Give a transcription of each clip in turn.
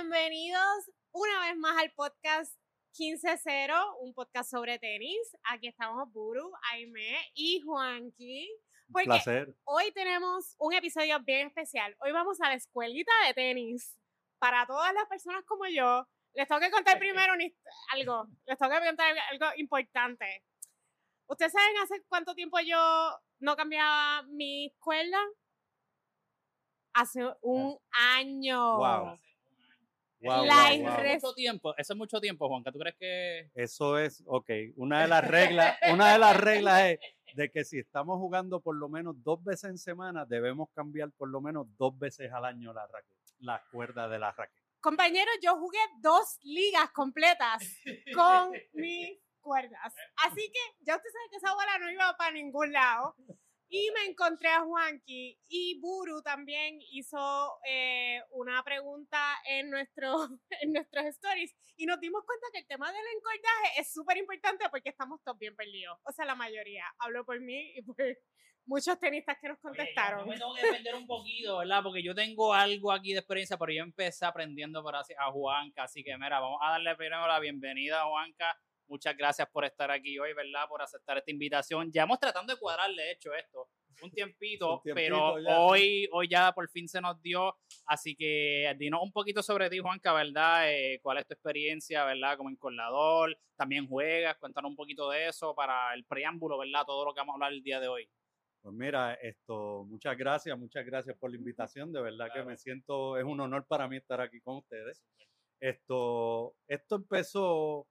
Bienvenidos una vez más al podcast 15-0, un podcast sobre tenis. Aquí estamos Buru, Aime y Juanqui. Un placer. Hoy tenemos un episodio bien especial. Hoy vamos a la escuelita de tenis. Para todas las personas como yo, les tengo que contar primero algo. Les tengo que contar algo importante. ¿Ustedes saben hace cuánto tiempo yo no cambiaba mi escuela? Hace un año. Wow. Wow, mucho tiempo, eso es mucho tiempo, Juanca. ¿Tú crees que...? Eso es, ok, una de las reglas, una de las reglas es de que si estamos jugando por lo menos dos veces en semana, debemos cambiar por lo menos dos veces al año la la cuerda de la raqueta. Compañero, yo jugué dos ligas completas con mis cuerdas. Así que ya usted sabe que esa bola no iba para ningún lado. Y me encontré a Juanqui y Buru también hizo eh, una pregunta en, nuestro, en nuestros stories y nos dimos cuenta que el tema del encordaje es súper importante porque estamos todos bien perdidos. O sea, la mayoría. Hablo por mí y por muchos tenistas que nos contestaron. yo me tengo que defender un poquito, ¿verdad? Porque yo tengo algo aquí de experiencia, pero yo empecé aprendiendo por así, a Juanca. Así que, mira, vamos a darle primero la bienvenida a Juanca Muchas gracias por estar aquí hoy, ¿verdad? Por aceptar esta invitación. Ya hemos tratando de cuadrar, de hecho, esto un tiempito, pero hoy, hoy ya por fin se nos dio. Así que dinos un poquito sobre ti, Juanca, ¿verdad? Eh, ¿Cuál es tu experiencia, ¿verdad? Como encolador, también juegas, cuéntanos un poquito de eso para el preámbulo, ¿verdad? Todo lo que vamos a hablar el día de hoy. Pues mira, esto, muchas gracias, muchas gracias por la invitación. De verdad que me siento, es un honor para mí estar aquí con ustedes. Esto, esto empezó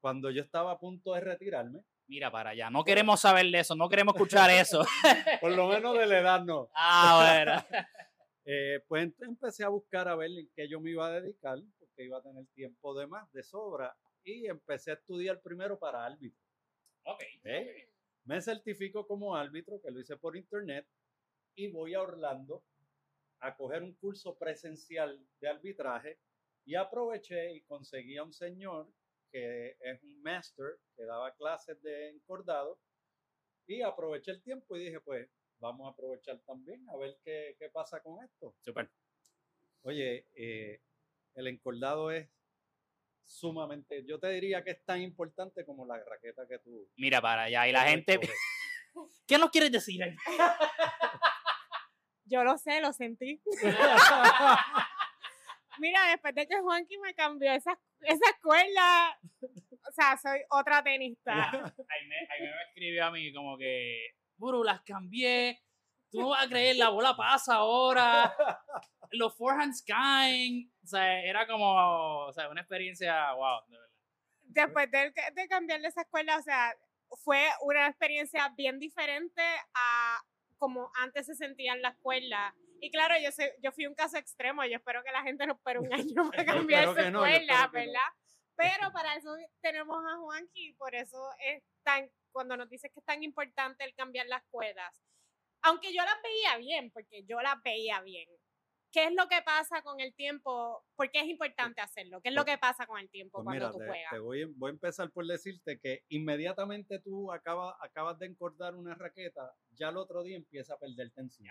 cuando yo estaba a punto de retirarme. Mira para allá, no queremos saber de eso, no queremos escuchar eso. Por lo menos de la edad no. Ah, bueno. eh, pues empecé a buscar a ver en qué yo me iba a dedicar, porque iba a tener tiempo de más, de sobra, y empecé a estudiar primero para árbitro. Ok. ¿Eh? Me certifico como árbitro, que lo hice por internet, y voy a Orlando a coger un curso presencial de arbitraje y aproveché y conseguí a un señor que es un master que daba clases de encordado. Y aproveché el tiempo y dije, pues vamos a aprovechar también a ver qué, qué pasa con esto. Super. Oye, eh, el encordado es sumamente, yo te diría que es tan importante como la raqueta que tú. Mira para allá, y la gente. ¿Qué nos quieres decir? Yo lo sé, lo sentí. Mira, después de que Juanqui me cambió esa, esa escuela, o sea, soy otra tenista. Ahí me, me escribió a mí como que, Buru, las cambié, tú no vas a creer, la bola pasa ahora, los forehands caen, o sea, era como, o sea, una experiencia, wow, de verdad. Después de, de cambiar de esa escuela, o sea, fue una experiencia bien diferente a como antes se sentía en la escuela y claro, yo, sé, yo fui un caso extremo, yo espero que la gente no espere un año para cambiar su escuela, ¿verdad? Pero para eso tenemos a Juanqui, por eso es tan, cuando nos dice que es tan importante el cambiar las cuerdas. Aunque yo las veía bien, porque yo las veía bien. ¿Qué es lo que pasa con el tiempo? ¿Por qué es importante hacerlo? ¿Qué es lo pues que pasa con el tiempo pues cuando tú juegas? Te voy, voy, a empezar por decirte que inmediatamente tú acabas, acabas de encordar una raqueta, ya el otro día empieza a perder tensión.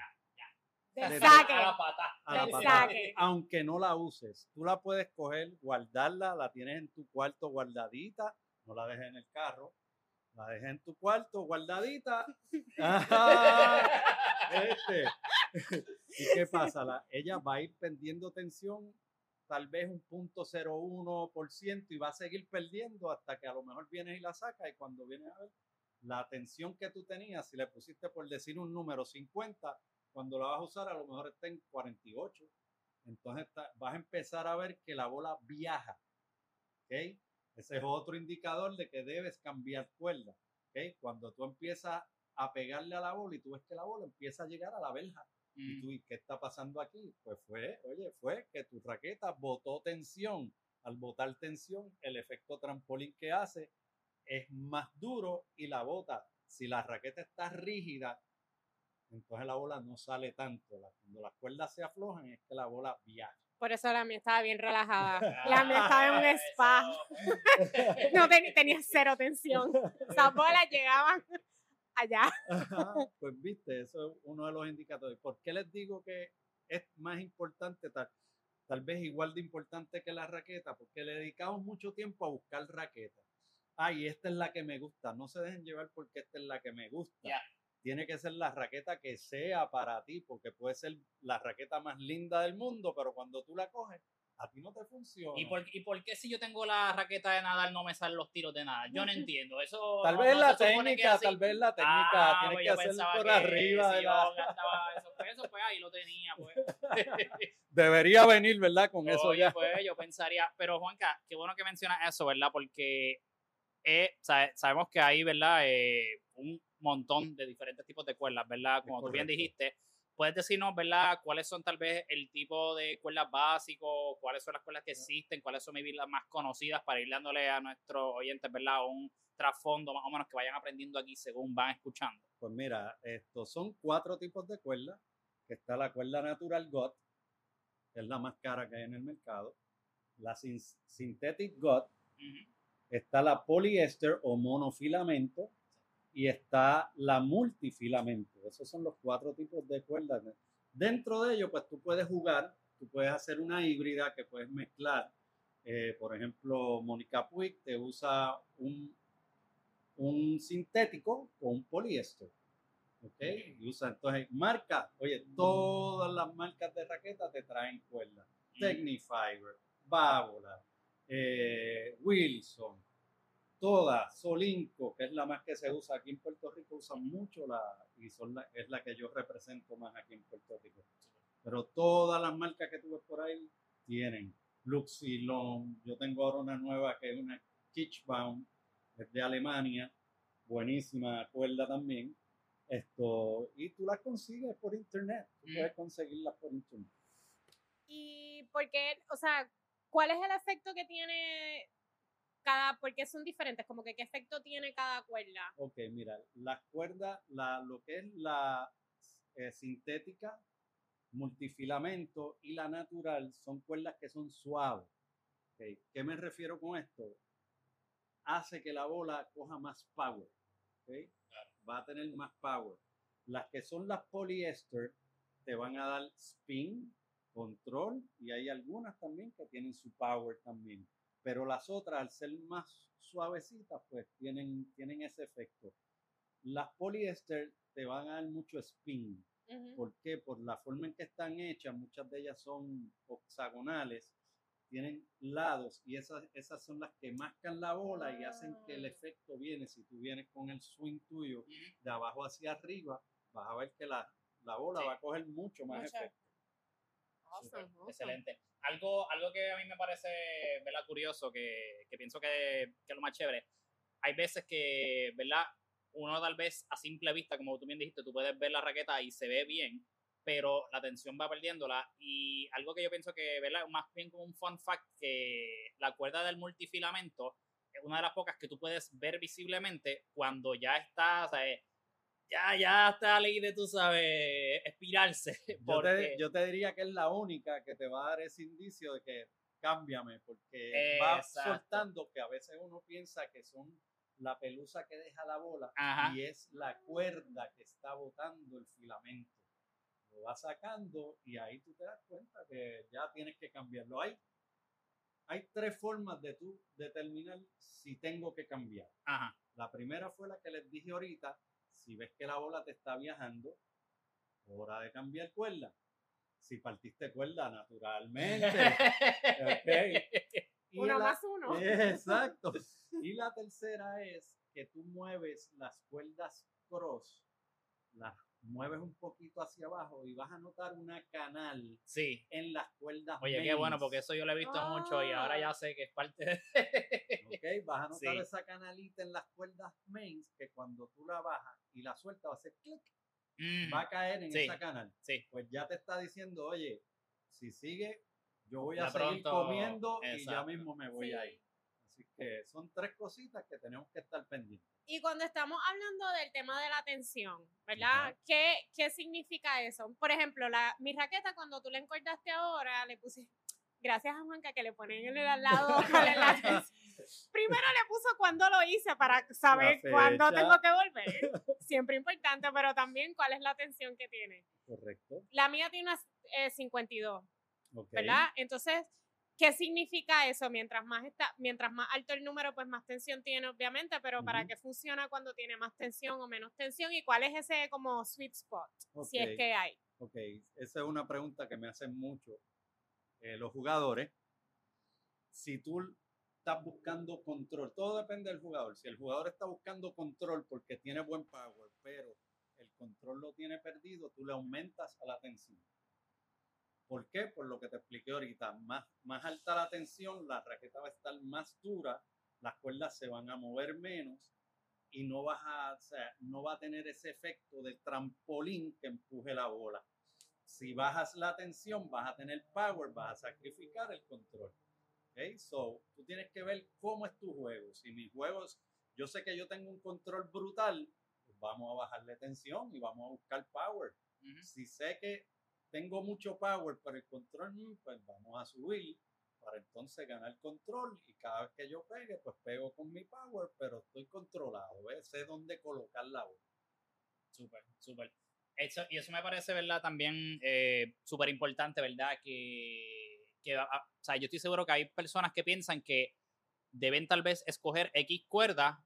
De saque. A la pata. A la pata. Aunque no la uses, tú la puedes coger, guardarla, la tienes en tu cuarto guardadita, no la dejes en el carro, la dejes en tu cuarto guardadita. este. ¿Y qué pasa? La, ella va a ir perdiendo tensión tal vez un punto 0,1% y va a seguir perdiendo hasta que a lo mejor vienes y la sacas y cuando vienes a ver la tensión que tú tenías, si le pusiste por decir un número 50, cuando la vas a usar a lo mejor está en 48. Entonces vas a empezar a ver que la bola viaja. ¿okay? Ese es otro indicador de que debes cambiar cuerda. ¿okay? Cuando tú empiezas a pegarle a la bola y tú ves que la bola empieza a llegar a la verja. Y mm. tú, ¿y qué está pasando aquí? Pues fue, oye, fue que tu raqueta botó tensión. Al botar tensión, el efecto trampolín que hace es más duro y la bota. Si la raqueta está rígida, entonces la bola no sale tanto. Cuando las cuerdas se aflojan es que la bola viaja. Por eso la mía estaba bien relajada. La mía estaba en un spa. No tenía cero tensión. Esas bolas llegaban allá. pues viste, eso es uno de los indicadores. ¿Por qué les digo que es más importante tal? tal vez igual de importante que la raqueta, porque le dedicamos mucho tiempo a buscar raqueta. Ay, esta es la que me gusta. No se dejen llevar porque esta es la que me gusta. Ya. Tiene que ser la raqueta que sea para ti, porque puede ser la raqueta más linda del mundo, pero cuando tú la coges, a ti no te funciona. ¿Y por, ¿Y por qué si yo tengo la raqueta de nadar no me salen los tiros de nada? Yo no entiendo. Eso Tal no- vez no la técnica, tal vez la técnica, Ah, tienes pues que yo hacerlo pensaba por que arriba. si de yo la- gastaba esos pesos, pues ahí lo tenía, pues. Debería venir, ¿verdad? Con eso Oye, ya. pues yo pensaría, pero Juanca, qué bueno que mencionas eso, ¿verdad? Porque eh, sabe- sabemos que hay, ¿verdad? Eh, un montón de diferentes tipos de cuerdas, ¿verdad? Como tú bien dijiste. Puedes decirnos, ¿verdad? ¿Cuáles son tal vez el tipo de cuerdas básicos? ¿Cuáles son las cuerdas que existen? ¿Cuáles son maybe las más conocidas para ir dándole a nuestros oyentes, ¿verdad? Un trasfondo más o menos que vayan aprendiendo aquí según van escuchando. Pues mira, estos son cuatro tipos de cuerdas. Está la cuerda natural GOT, que es la más cara que hay en el mercado. La sin- synthetic GOT, Ujú. está la poliéster o monofilamento y está la multifilamento. Esos son los cuatro tipos de cuerdas. Dentro de ellos, pues tú puedes jugar, tú puedes hacer una híbrida que puedes mezclar. Eh, por ejemplo, Mónica Puig te usa un, un sintético con un poliéster. ¿Ok? Y usa entonces marca. Oye, todas las marcas de raquetas te traen cuerdas. Technifiber, Bávola, eh, Wilson, todas, Solinco, que es la más que se usa aquí en Puerto Rico, usan mucho la, y son la, es la que yo represento más aquí en Puerto Rico. Pero todas las marcas que tú ves por ahí tienen Luxilon, yo tengo ahora una nueva que es una Kitschbaum, es de Alemania, buenísima cuerda también. Esto, y tú las consigues por internet, tú puedes conseguirlas por internet. Y porque, o sea, ¿cuál es el efecto que tiene cada, porque son diferentes, como que qué efecto tiene cada cuerda? Ok, mira, las cuerdas, la, lo que es la eh, sintética, multifilamento y la natural son cuerdas que son suaves. Ok, ¿Qué me refiero con esto? Hace que la bola coja más power. ok, Va a tener más power. Las que son las poliéster te van a dar spin, control y hay algunas también que tienen su power también. Pero las otras, al ser más suavecitas, pues tienen, tienen ese efecto. Las poliéster te van a dar mucho spin. ¿Por qué? Por la forma en que están hechas, muchas de ellas son hexagonales, tienen lados y esas, esas son las que mascan la bola y hacen que el Ah. efecto viene. Si tú vienes con el swing tuyo de abajo hacia arriba, vas a ver que la, la bola Sí. va a coger mucho más Mucho. efecto. Awesome, Súper, awesome. Excelente. Algo, algo que a mí me parece ¿verdad? curioso, que, que pienso que, que es lo más chévere. Hay veces que, ¿verdad? Uno tal vez a simple vista, como tú bien dijiste, tú puedes ver la raqueta y se ve bien, pero la tensión va perdiéndola. Y algo que yo pienso que, ¿verdad? Más bien como un fun fact, que la cuerda del multifilamento es una de las pocas que tú puedes ver visiblemente cuando ya está, ya, ya está ley de, tú sabes, espirarse. Yo te, Porque, yo te diría que es la única que te va a dar ese indicio de que cámbiame, porque va Exacto. soltando que a veces uno piensa que son la pelusa que deja la bola Ajá. y es la cuerda que está botando el filamento. Lo va sacando y ahí tú te das cuenta que ya tienes que cambiarlo. Hay, hay tres formas de tú determinar si tengo que cambiar. Ajá. La primera fue la que les dije ahorita. Si ves que la bola te está viajando, hora de cambiar cuerda. Si partiste cuerda, naturalmente. ok. Y Uno la- más uno. Exacto. Y la tercera es que tú mueves las cuerdas cross, las mueves un poquito hacia abajo y vas a notar una canal Sí. en las cuerdas. Oye, qué bueno, porque eso yo lo he visto mucho y ahora ya sé que es parte de... Ok, vas a notar Sí. esa canalita en las cuerdas mains que cuando tú la bajas y la sueltas va a hacer clic, Mm, va a caer en Sí. esa canal. sí. Pues ya te está diciendo, oye, si sigue, yo voy a Ya seguir pronto, comiendo y ya mismo me voy Sí. a ir. Así que son tres cositas que tenemos que estar pendientes. Y cuando estamos hablando del tema de la tensión, ¿verdad? ¿Qué, ¿Qué significa eso? Por ejemplo, la, mi raqueta, cuando tú la encordaste ahora, le puse, gracias a Juanca que le ponen en el al lado la. Primero le puso cuándo lo hice para saber cuándo tengo que volver. Siempre importante, pero también cuál es la tensión que tiene. Correcto. La mía tiene una eh, 52. Ok. ¿verdad? Entonces, ¿qué significa eso? Mientras más, está, mientras más alto el número, pues más tensión tiene, obviamente, pero ¿para qué funciona cuando tiene más tensión o menos tensión? ¿Y cuál es ese como sweet spot? Si es que hay. Ok, esa es una pregunta que me hacen mucho eh, los jugadores. Si tú estás buscando control, todo depende del jugador. Si el jugador está buscando control porque tiene buen power, pero el control lo tiene perdido, tú le aumentas a la tensión. ¿Por qué? Por lo que te expliqué ahorita. Más, más alta la tensión, la raqueta va a estar más dura, las cuerdas se van a mover menos y no vas a, o sea, no va a tener ese efecto de trampolín que empuje la bola. Si bajas la tensión, vas a tener power, vas a sacrificar el control. ¿Ok? So, tú tienes que ver cómo es tu juego. Si mis juegos, yo sé que yo tengo un control brutal, pues vamos a bajarle tensión y vamos a buscar power. Ujú. Si sé que tengo mucho power, pero el control, pues vamos a subir para entonces ganar control y cada vez que yo pegue, pues pego con mi power, pero estoy controlado, sé dónde colocar la bola. Súper, súper. Eso, y eso me parece, ¿verdad? También eh, súper importante, ¿verdad? Que, que ah, o sea, yo estoy seguro que hay personas que piensan que deben tal vez escoger X cuerda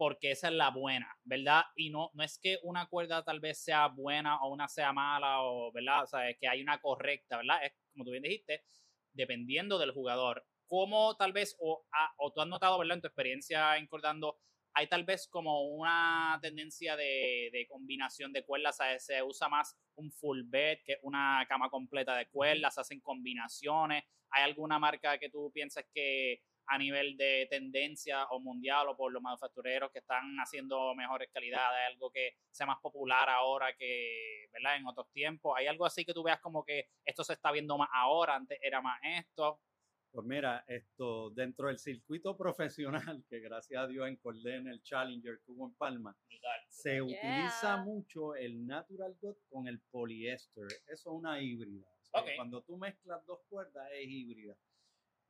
porque esa es la buena, ¿verdad? Y no, no es que una cuerda tal vez sea buena o una sea mala, o, ¿verdad? O sea, es que hay una correcta, ¿verdad? Es como tú bien dijiste, dependiendo del jugador. ¿Cómo tal vez, o, ah, o tú has notado, ¿verdad? En tu experiencia encordando, hay tal vez como una tendencia de, de combinación de cuerdas, ¿sabes? se usa más un full bed que una cama completa de cuerdas, se hacen combinaciones. ¿Hay alguna marca que tú piensas que a nivel de tendencia o mundial o por los manufactureros que están haciendo mejores calidades, algo que sea más popular ahora que, ¿verdad? En otros tiempos. ¿Hay algo así que tú veas como que esto se está viendo más ahora, antes era más esto? Pues mira, esto dentro del circuito profesional, que gracias a Dios encordé en el Challenger hubo en Palma, se utiliza Yeah. mucho el natural gut con el poliéster. Eso es una híbrida. O sea, Ok. Cuando tú mezclas dos cuerdas es híbrida.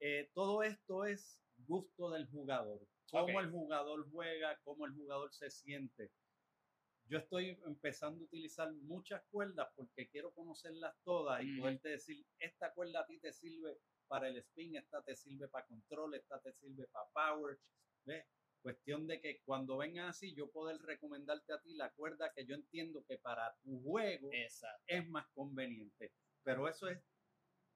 Eh, todo esto es gusto del jugador. Cómo el jugador juega, cómo el jugador se siente. Yo estoy empezando a utilizar muchas cuerdas porque quiero conocerlas todas y Ujú. poderte decir, esta cuerda a ti te sirve para el spin, esta te sirve para control, esta te sirve para power. ¿Ves? Cuestión de que cuando vengan así, yo poder recomendarte a ti la cuerda que yo entiendo que para tu juego Exacto. es más conveniente. Pero eso es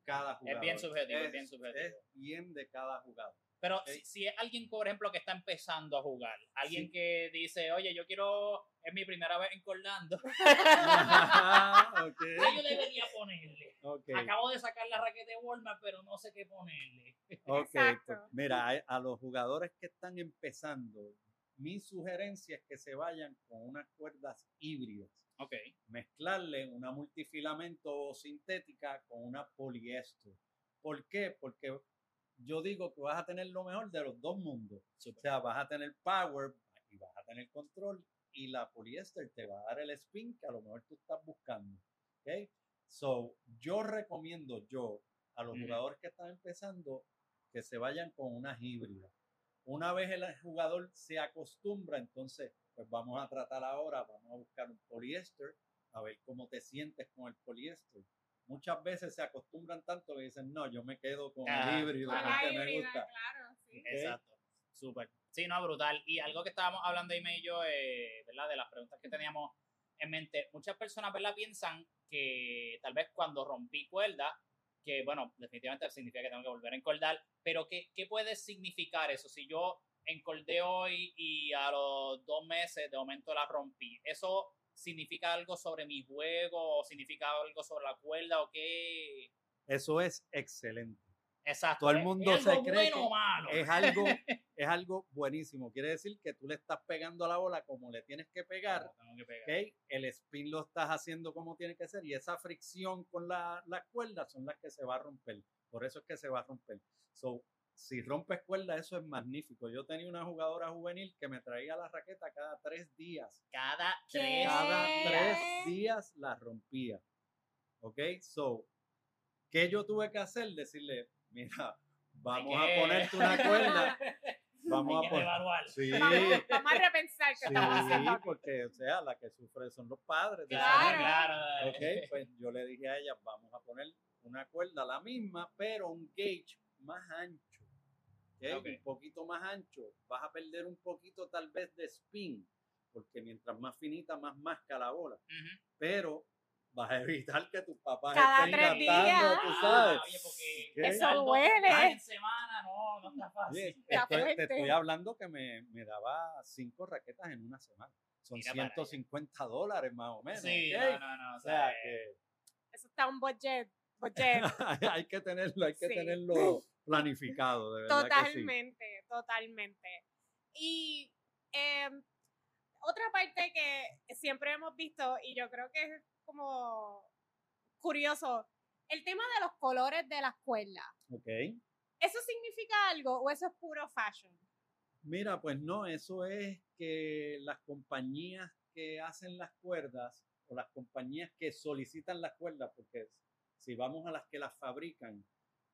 cada jugador. bien subjetivo, es bien subjetivo. Es bien de cada jugador. Pero si, si es alguien, por ejemplo, que está empezando a jugar, alguien Sí. que dice, oye, yo quiero, es mi primera vez encordando, ok. ¿qué yo debería ponerle? Acabo de sacar la raqueta de Walmart, pero no sé qué ponerle. Ok, Exacto. pues, mira, a, a los jugadores que están empezando, mi sugerencia es que se vayan con unas cuerdas híbridas. Ok. Mezclarle una multifilamento sintética con una poliéster. ¿Por qué? Porque yo digo que vas a tener lo mejor de los dos mundos. O sea, vas a tener power y vas a tener control y la poliéster te va a dar el spin que a lo mejor tú estás buscando. ¿Ok? So, yo recomiendo yo a los Ujú. jugadores que están empezando que se vayan con una híbrida. Una vez el jugador se acostumbra, entonces, pues vamos a tratar ahora, vamos a buscar un poliéster, a ver cómo te sientes con el poliéster. Muchas veces se acostumbran tanto que dicen, no, yo me quedo con Ah, el híbrido, la porque la me gusta. claro, sí. Exacto. Súper. Sí, no, brutal. Y algo que estábamos hablando, Ime y yo, eh, ¿verdad? De las preguntas que teníamos en mente. Muchas personas, ¿verdad? Piensan que tal vez cuando rompí cuerda, que bueno, definitivamente significa que tengo que volver a encordar, pero ¿qué, qué puede significar eso? Si yo encordé hoy y a los dos meses de momento la rompí, ¿eso significa algo sobre mi juego o significa algo sobre la cuerda o qué? Eso es excelente. Exacto. Todo el ¿es- mundo es se algo cree bueno que malo? Es algo, es algo buenísimo. Quiere decir que tú le estás pegando a la bola como le tienes que pegar. Tengo que pegar. ¿ok? El spin lo estás haciendo como tiene que ser y esa fricción con la- las cuerdas son las que se va a romper. Por eso es que se va a romper. So, si rompes cuerda, eso es magnífico. Yo tenía una jugadora juvenil que me traía la raqueta cada tres días. Cada tres Cada tres días la rompía. ¿Ok? So, ¿qué yo tuve que hacer? Decirle, mira, vamos a ponerte una cuerda. Vamos Hay a que poner. evaluar. Sí, Vamos, vamos a repensar qué estamos haciendo. sí, aquí. porque, o sea, la que sufre son los padres. Claro. claro. Ok, pues yo le dije a ella, vamos a poner una cuerda la misma, pero un gauge más ancho. ¿Ok? Ok. Un poquito más ancho. Vas a perder un poquito tal vez de spin, porque mientras más finita, más masca la bola. Ujú. Pero vas a evitar que tus papás Cada estén tres gastando, días. tú Ah, sabes. oye, porque ¿Qué? Eso duele. En semana, no, no está fácil. Oye, estoy- te estoy hablando que me, me daba cinco raquetas en una semana. Son Mira para allá. 150 dólares más o menos. Sí, ¿ok? no, no, no. O O sea, sea, que Eso está un budget. budget. hay que tenerlo, hay que Sí. tenerlo planificado, de verdad que sí. Totalmente, totalmente. Y em, otra parte que siempre hemos visto, y yo creo que es como curioso, el tema de los colores de las cuerdas. Ok. ¿Eso significa algo o eso es puro fashion? Mira, pues no, eso es que las compañías que hacen las cuerdas o las compañías que solicitan las cuerdas, porque si vamos a las que las fabrican,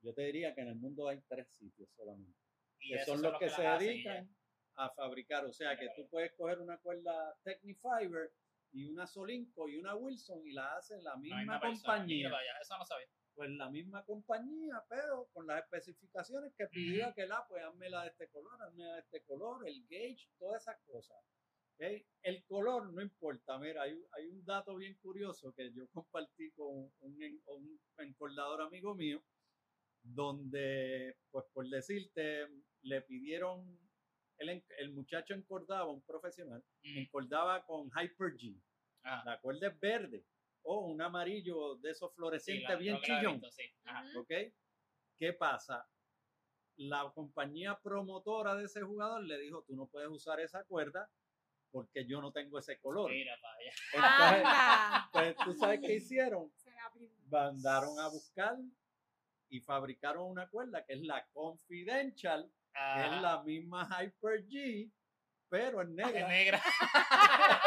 yo te diría que en el mundo hay tres sitios solamente. y que son los que se hacen, dedican a fabricar. O sea, que tú puedes coger una cuerda Technifiber y una Solinco y una Wilson y la hacen la misma, La compañía. Mira, vaya, Eso no sabía. Pues la misma compañía, pero con las especificaciones que pidió que la, pues hazmela de este color, hazmela de este color, el gauge, todas esas cosas. El color no importa. Mira, hay, hay un dato bien curioso que yo compartí con un, en- un encordador amigo mío, donde, pues por decirte, le pidieron, el, el muchacho encordaba, un profesional, Mm. encordaba con Hyper G. Ajá. La cuerda es verde o un amarillo de esos Sí, fluorescentes la- bien chillón. visto, sí. ¿Ok? ¿Qué pasa? La compañía promotora de ese jugador le dijo, tú no puedes usar esa cuerda porque yo no tengo ese color. Mira, para allá. Entonces, pues tú sabes qué hicieron. Mandaron a buscar y fabricaron una cuerda que es la Confidential, que es la misma Hyper G, pero en Es negra. negra.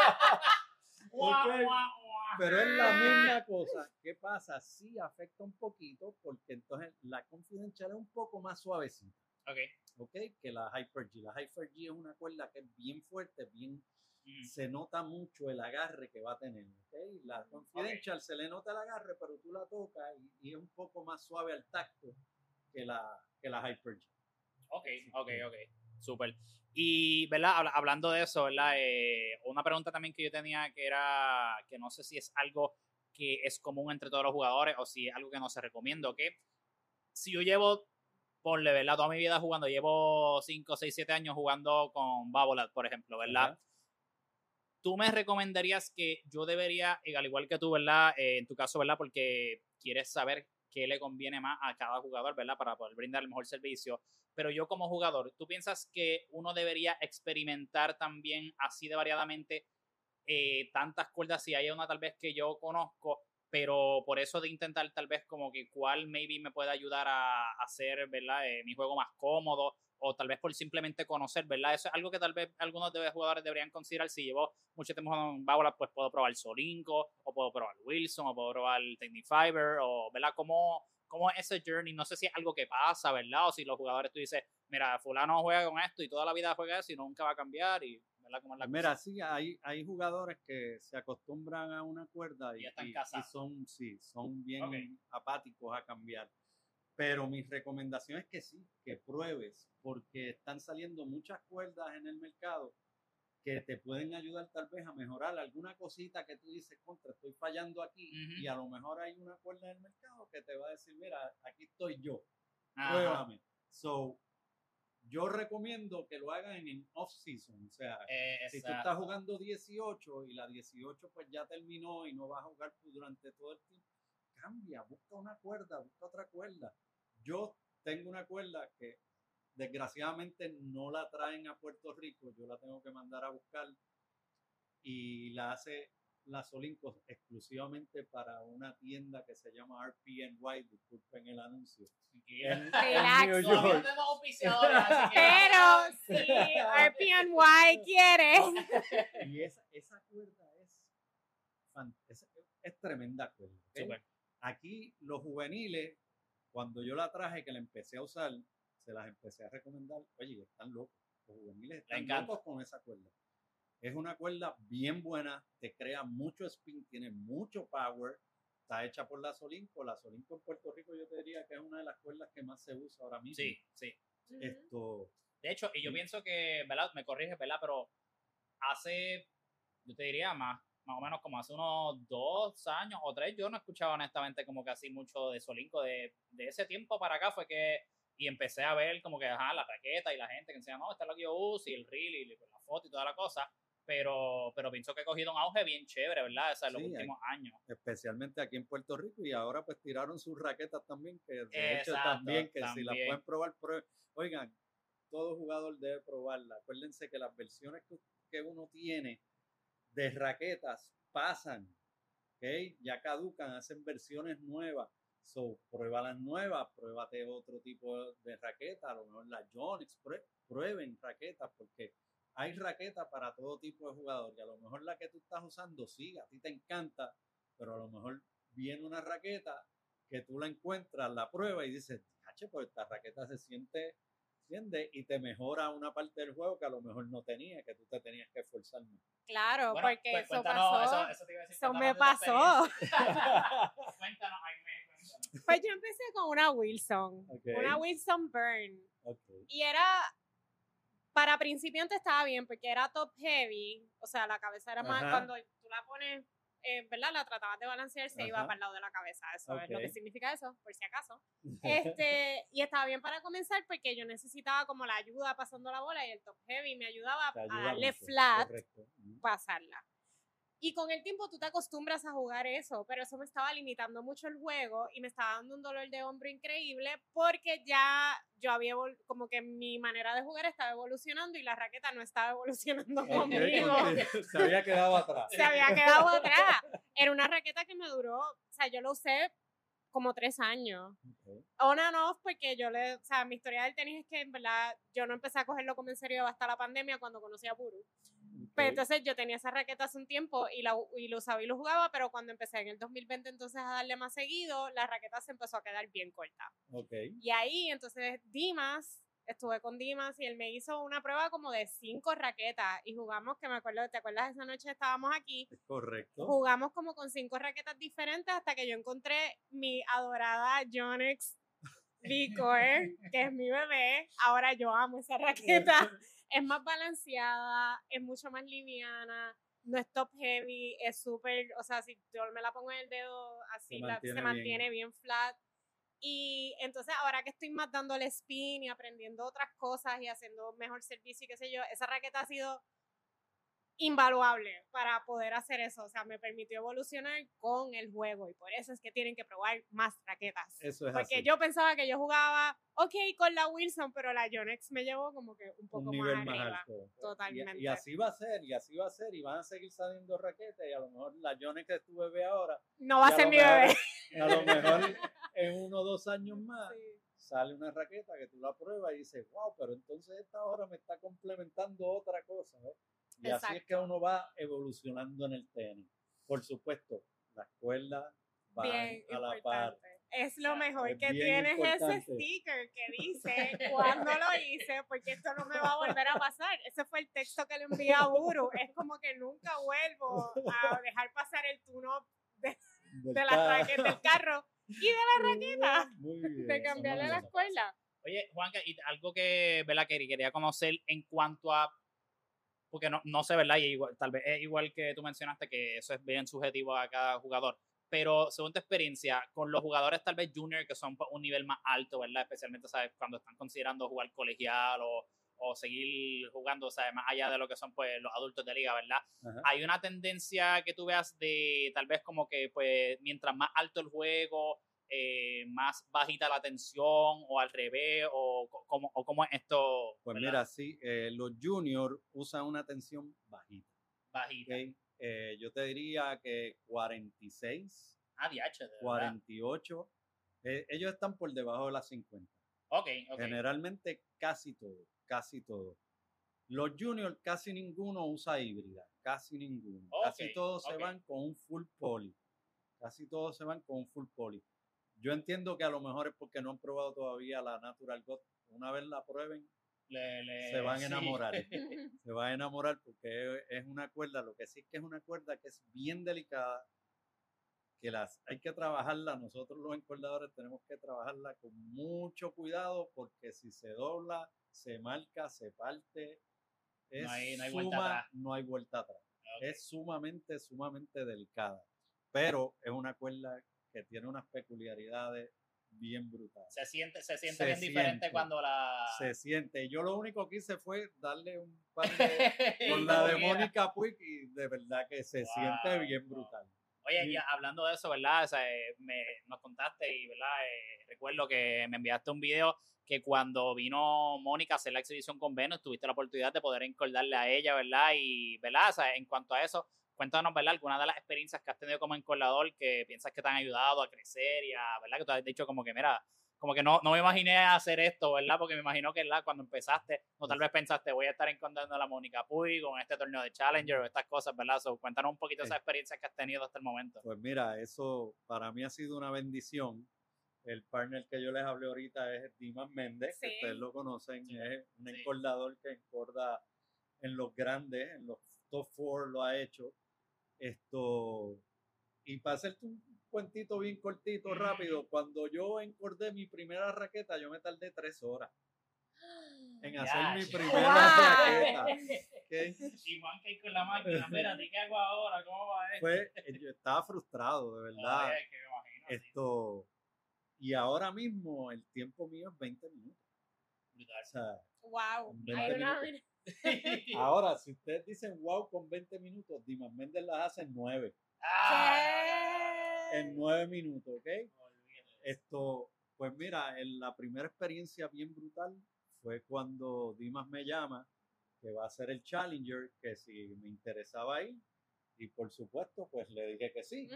Guau, guau. Pero es la misma cosa. ¿Qué pasa? Sí afecta un poquito porque entonces la Confidential es un poco más suavecita. Ok. ¿ok? Que la Hyper G. La Hyper G es una cuerda que es bien fuerte, bien, Mm. se nota mucho el agarre que va a tener, ¿ok? La Confidential se le nota el agarre, pero tú la tocas y, y es un poco más suave al tacto que la, que la Hyper G. Ok, ok, ok. Súper. Y, ¿verdad? Habla- Hablando de eso, ¿verdad? Eh, una pregunta también que yo tenía que era, que no sé si es algo que es común entre todos los jugadores o si es algo que no se recomienda, que si yo llevo, ponle, ¿verdad? Toda mi vida jugando, llevo 5, 6, 7 años jugando con Babolat, por ejemplo, ¿verdad? Ajá. ¿Tú me recomendarías que yo debería, eh, al igual que tú, ¿verdad? Eh, en tu caso, ¿verdad? Porque quieres saber qué le conviene más a cada jugador, ¿verdad? Para poder brindar el mejor servicio. Pero yo como jugador, ¿tú piensas que uno debería experimentar también así de variadamente eh, tantas cuerdas si hay una tal vez que yo conozco, pero por eso de intentar tal vez como que cuál maybe me puede ayudar a hacer, ¿verdad? Eh, mi juego más cómodo o tal vez por simplemente conocer, ¿verdad? Eso es algo que tal vez algunos de los jugadores deberían considerar. Si llevo mucho tiempo en Babolat, pues puedo probar Solinco, o puedo probar Wilson, o puedo probar Technifiber, o, ¿verdad? ¿Cómo, ¿Cómo es ese journey? No sé si es algo que pasa, ¿verdad? O si los jugadores tú dices, mira, fulano juega con esto y toda la vida juega eso y nunca va a cambiar, y, ¿verdad? ¿Cómo es la Mira, cosa? sí, hay, hay jugadores que se acostumbran a una cuerda y, Ya están y- y son, sí, son bien Ok. apáticos a cambiar. Pero mi recomendación es que sí, que pruebes, porque están saliendo muchas cuerdas en el mercado que te pueden ayudar tal vez a mejorar alguna cosita que tú dices, contra, estoy fallando aquí, Ujú. y a lo mejor hay una cuerda en el mercado que te va a decir, mira, aquí estoy yo, Ajá. pruébame. So, yo recomiendo que lo hagan en off-season, o sea, si tú estás jugando 18 y la 18 pues ya terminó y no vas a jugar durante todo el tiempo, cambia, busca una cuerda, busca otra cuerda. Yo tengo una cuerda que desgraciadamente no la traen a Puerto Rico, yo la tengo que mandar a buscar y la hace la Solinco exclusivamente para una tienda que se llama RPNY, disculpen el anuncio. En. New no Pero si RPNY quiere. Y esa, esa cuerda es, es, es tremenda cuerda. Aquí los juveniles, cuando yo la traje, que la empecé a usar, se las empecé a recomendar. Oye, están locos. Los juveniles están locos con esa cuerda. Es una cuerda bien buena, te crea mucho spin, tiene mucho power está hecha por la Solinco. La Solinco en Puerto Rico yo te diría que es una de las cuerdas que más se usa ahora mismo. Sí, sí. Esto, De hecho, y yo pienso que, ¿verdad? Me corrige, ¿verdad? Pero hace, yo te diría más, más o menos como hace unos dos años o tres, yo no escuchaba honestamente como que así mucho de Solinco. De, de ese tiempo para acá fue que, y empecé a ver como que, ajá, la raqueta y la gente que decía, no, esta es lo que yo uso y el reel y la foto y toda la cosa. Pero, pero pienso que ha cogido un auge bien chévere, ¿verdad? O sea, en los Sí, últimos años. especialmente aquí en Puerto Rico y ahora pues tiraron sus raquetas también que de hecho también que si las pueden probar prue- oigan todo jugador debe probarla acuérdense que las versiones que, que uno tiene de raquetas pasan ¿ok? ya caducan hacen versiones nuevas so prueba las nuevas pruébate otro tipo de raqueta a lo mejor la prue- prueben raquetas porque hay raquetas para todo tipo de jugador y a lo mejor la que tú estás usando sí, a ti te encanta, pero a lo mejor viene una raqueta que tú la encuentras, la pruebas y dices, "Yache, pues esta raqueta se siente, siente y te mejora una parte del juego que a lo mejor no tenía, que tú te tenías que esforzar más. Claro, Bueno, porque pues, eso pasó. Eso, eso te iba a decir, Eso cuéntanos me pasó. cuéntanos, Jaime, cuéntanos. Pues yo empecé con una Wilson, una Wilson Burn. Y era, para principiantes estaba bien, porque era top heavy, o sea, la cabeza era más, Ajá. cuando tú la pones, eh, ¿verdad? La tratabas de balancear, se iba para el lado de la cabeza, eso es lo que significa eso, por si acaso. Este, y estaba bien para comenzar porque yo necesitaba como la ayuda pasando la bola y el top heavy me ayudaba a darle mucho, flat correcto. Pasarla. Y con el tiempo tú te acostumbras a jugar eso, pero eso me estaba limitando mucho el juego y me estaba dando un dolor de hombro increíble porque ya yo había, como que mi manera de jugar estaba evolucionando y la raqueta no estaba evolucionando Ok, conmigo. Se había quedado atrás. Se había quedado atrás. Era una raqueta que me duró, o sea, yo lo usé como tres años. Ok. On and off, porque yo le, o sea, mi historia del tenis es que en verdad yo no empecé a cogerlo como en serio hasta la pandemia cuando conocí a Buru. Pues entonces yo tenía esa raqueta hace un tiempo y, la, y lo usaba y lo jugaba, pero cuando empecé en el 2020 entonces a darle más seguido, la raqueta se empezó a quedar bien corta. Ok. Y ahí entonces Dimas, estuve con Dimas y él me hizo una prueba como de cinco raquetas y jugamos, que me acuerdo, ¿te acuerdas esa noche estábamos aquí? Correcto. Jugamos como con cinco raquetas diferentes hasta que yo encontré mi adorada Yonex V-Core, que es mi bebé. Ahora yo amo esa raqueta es más balanceada, es mucho más liviana, no es top heavy, es súper, o sea, si yo me la pongo en el dedo así, la- se mantiene mantiene, bien. bien. flat. Y entonces ahora que estoy más dándole spin y aprendiendo otras cosas y haciendo mejor servicio y qué sé yo, esa raqueta ha sido invaluable para poder hacer eso. O sea, me permitió evolucionar con el juego y por eso es que tienen que probar más raquetas. Eso es Porque así. yo pensaba que yo jugaba, ok, con la Wilson, pero la Yonex me llevó como que un poco un más nivel más, arriba. alto. Y- Totalmente. Y, así va a ser, y así va a ser, y van a seguir saliendo raquetas, y a lo mejor la Jones que tú bebé ahora, No va a ser mi mejor- bebé. a lo mejor en uno o dos años más, Sí. sale una raqueta que tú la pruebas y dices, wow, pero entonces esta hora me está complementando otra cosa, ¿ves? Y así es que uno va evolucionando en el tenis. Por supuesto, las cuerdas van Bien a la par. importante. Es lo mejor Es que tienes ese sticker que dice cuándo lo hice, porque esto no me va a volver a pasar. Ese fue el texto que le envié a Buru. Es como que nunca vuelvo a dejar pasar el Del de la ca- raqueta del carro y de la raqueta Muy bien. de cambiarle la escuela. Oye, Juanca, y algo que, ¿verdad? que quería conocer en cuanto a, porque no, no sé, ¿verdad? Y igual, tal vez es igual que tú mencionaste, que eso es bien subjetivo a cada jugador, pero según tu experiencia, con los jugadores tal vez junior que son un nivel más alto, ¿verdad? Especialmente, ¿sabes? Cuando están considerando jugar colegial o, o seguir jugando, ¿sabes? Más allá de lo que son pues los adultos de liga, ¿verdad? Ajá. hay una tendencia que tú veas de tal vez como que pues mientras más alto el juego, eh, más bajita la tensión o al revés o cómo es esto Pues ¿verdad? mira, sí, eh, los juniors usan una tensión bajita. bajita ¿ok? Eh, yo te diría que 46, ah DH, de verdad. 48, eh, ellos están por debajo de las 50. ok ok Generalmente casi todo, casi todo. Los juniors casi ninguno usa híbrida, casi ninguno. casi todos se van con un full poly. Casi todos se van con un full poly. Yo entiendo que a lo mejor es porque no han probado todavía la Natural God. Una vez la prueben, Le- le- se van a sí. enamorar. se va a enamorar porque es- una cuerda, lo que sí es que es una cuerda que es bien delicada, que las hay que trabajarla, nosotros los encordadores tenemos que trabajarla con mucho cuidado porque si se dobla, se marca, se parte, es No hay- no hay vuelta suma- atrás. no hay vuelta atrás. Es sumamente, sumamente delicada, pero es una cuerda que tiene unas peculiaridades bien brutales. Se siente, se siente Se bien diferente siente. cuando la. Se siente. Yo lo único que hice fue darle un par de con la de. Mónica Puig y de verdad que se siente Wow, bien wow. brutal. Oye, ya hablando de eso, ¿verdad? O sea, eh, me, nos contaste y, ¿verdad? Eh, recuerdo que me enviaste un video que cuando vino Mónica a hacer la exhibición con Venus, tuviste la oportunidad de poder encordarle a ella, ¿verdad? Y, ¿verdad? O sea, en cuanto a eso, cuéntanos, ¿verdad? Algunas de las experiencias que has tenido como encordador que piensas que te han ayudado a crecer y a, ¿verdad? Que tú has dicho como que, mira, como que no, no me imaginé hacer esto, ¿verdad? Porque me imagino que ¿verdad? cuando empezaste, o tal vez pensaste, voy a estar encordando a la Mónica Puy con este torneo de Challenger o estas cosas, ¿verdad? So, cuéntanos un poquito Sí. esas experiencias que has tenido hasta el momento. Pues mira, eso para mí ha sido una bendición. El partner que yo les hablé ahorita es Dimas Méndez, que Sí. ustedes lo conocen, Sí. es un Sí. encordador que encorda en los grandes, en los top four lo ha hecho. Esto, y para hacerte un cuentito bien cortito, rápido, cuando yo encordé mi primera raqueta, yo me tardé tres horas en hacer mi primera Wow. raqueta. Y Juan que con la máquina, espérate, ¿qué hago ahora? ¿Cómo va esto? Fue, yo estaba frustrado, de verdad. Ay, es que me imagino. Esto, y ahora mismo el tiempo mío es 20 minutos. O sea, Wow. En 20 Hay una, ahora, si ustedes dicen wow con 20 minutos, Dimas Méndez las hace en 9. Ah. En 9 minutos, ¿ok? Esto, pues mira, en la primera experiencia bien brutal fue cuando Dimas me llama, que va a ser el Challenger, que si me interesaba ir, y por supuesto, pues le dije que sí,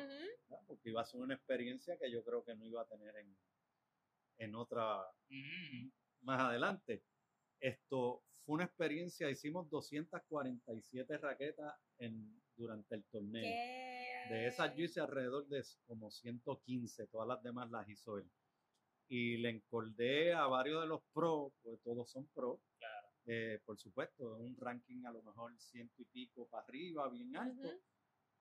porque iba a ser una experiencia que yo creo que no iba a tener en, en otra Mm, más adelante. Esto fue una experiencia, hicimos 247 raquetas en, durante el torneo. ¿Qué? De esas yo hice alrededor de como 115, todas las demás las hizo él. Y le encordé a varios de los pros, pues todos son pros. Claro. Eh, por supuesto, un ranking a lo mejor ciento y pico para arriba, bien alto, Ujú.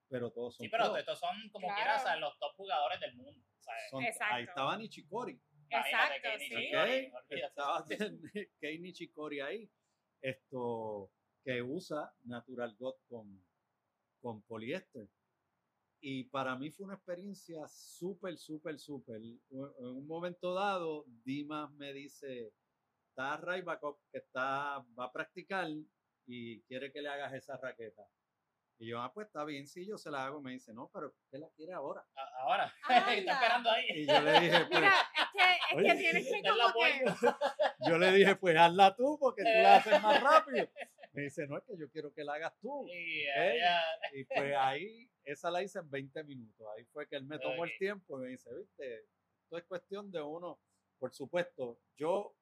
pero todos son Sí, pero pros. estos son como Claro. quieras, o sea, los top jugadores del mundo. ¿sabes? Son- Exacto. ahí estaba Nichikori. Exacto, sí. Kei Nichikori ahí. Esto que usa Natural God con, con poliéster. Y para mí fue una experiencia súper, súper, súper. En un momento dado, Dimas me dice, está Raybakov que está, va a practicar y quiere que le hagas esa raqueta. Y yo, ah, pues está bien, sí, yo se la hago. Me dice, no, pero usted la quiere ahora. Ahora, está esperando ahí. Y yo le dije, pues, Mira, que, es Oye, que tienes que como que... yo le dije, pues hazla tú, porque tú la haces más rápido. Me dice, no, es que yo quiero que la hagas tú. Y pues ahí, esa la hice en 20 minutos. Ahí fue que él me tomó el tiempo y me dice, viste, esto es cuestión de uno. Por supuesto, yo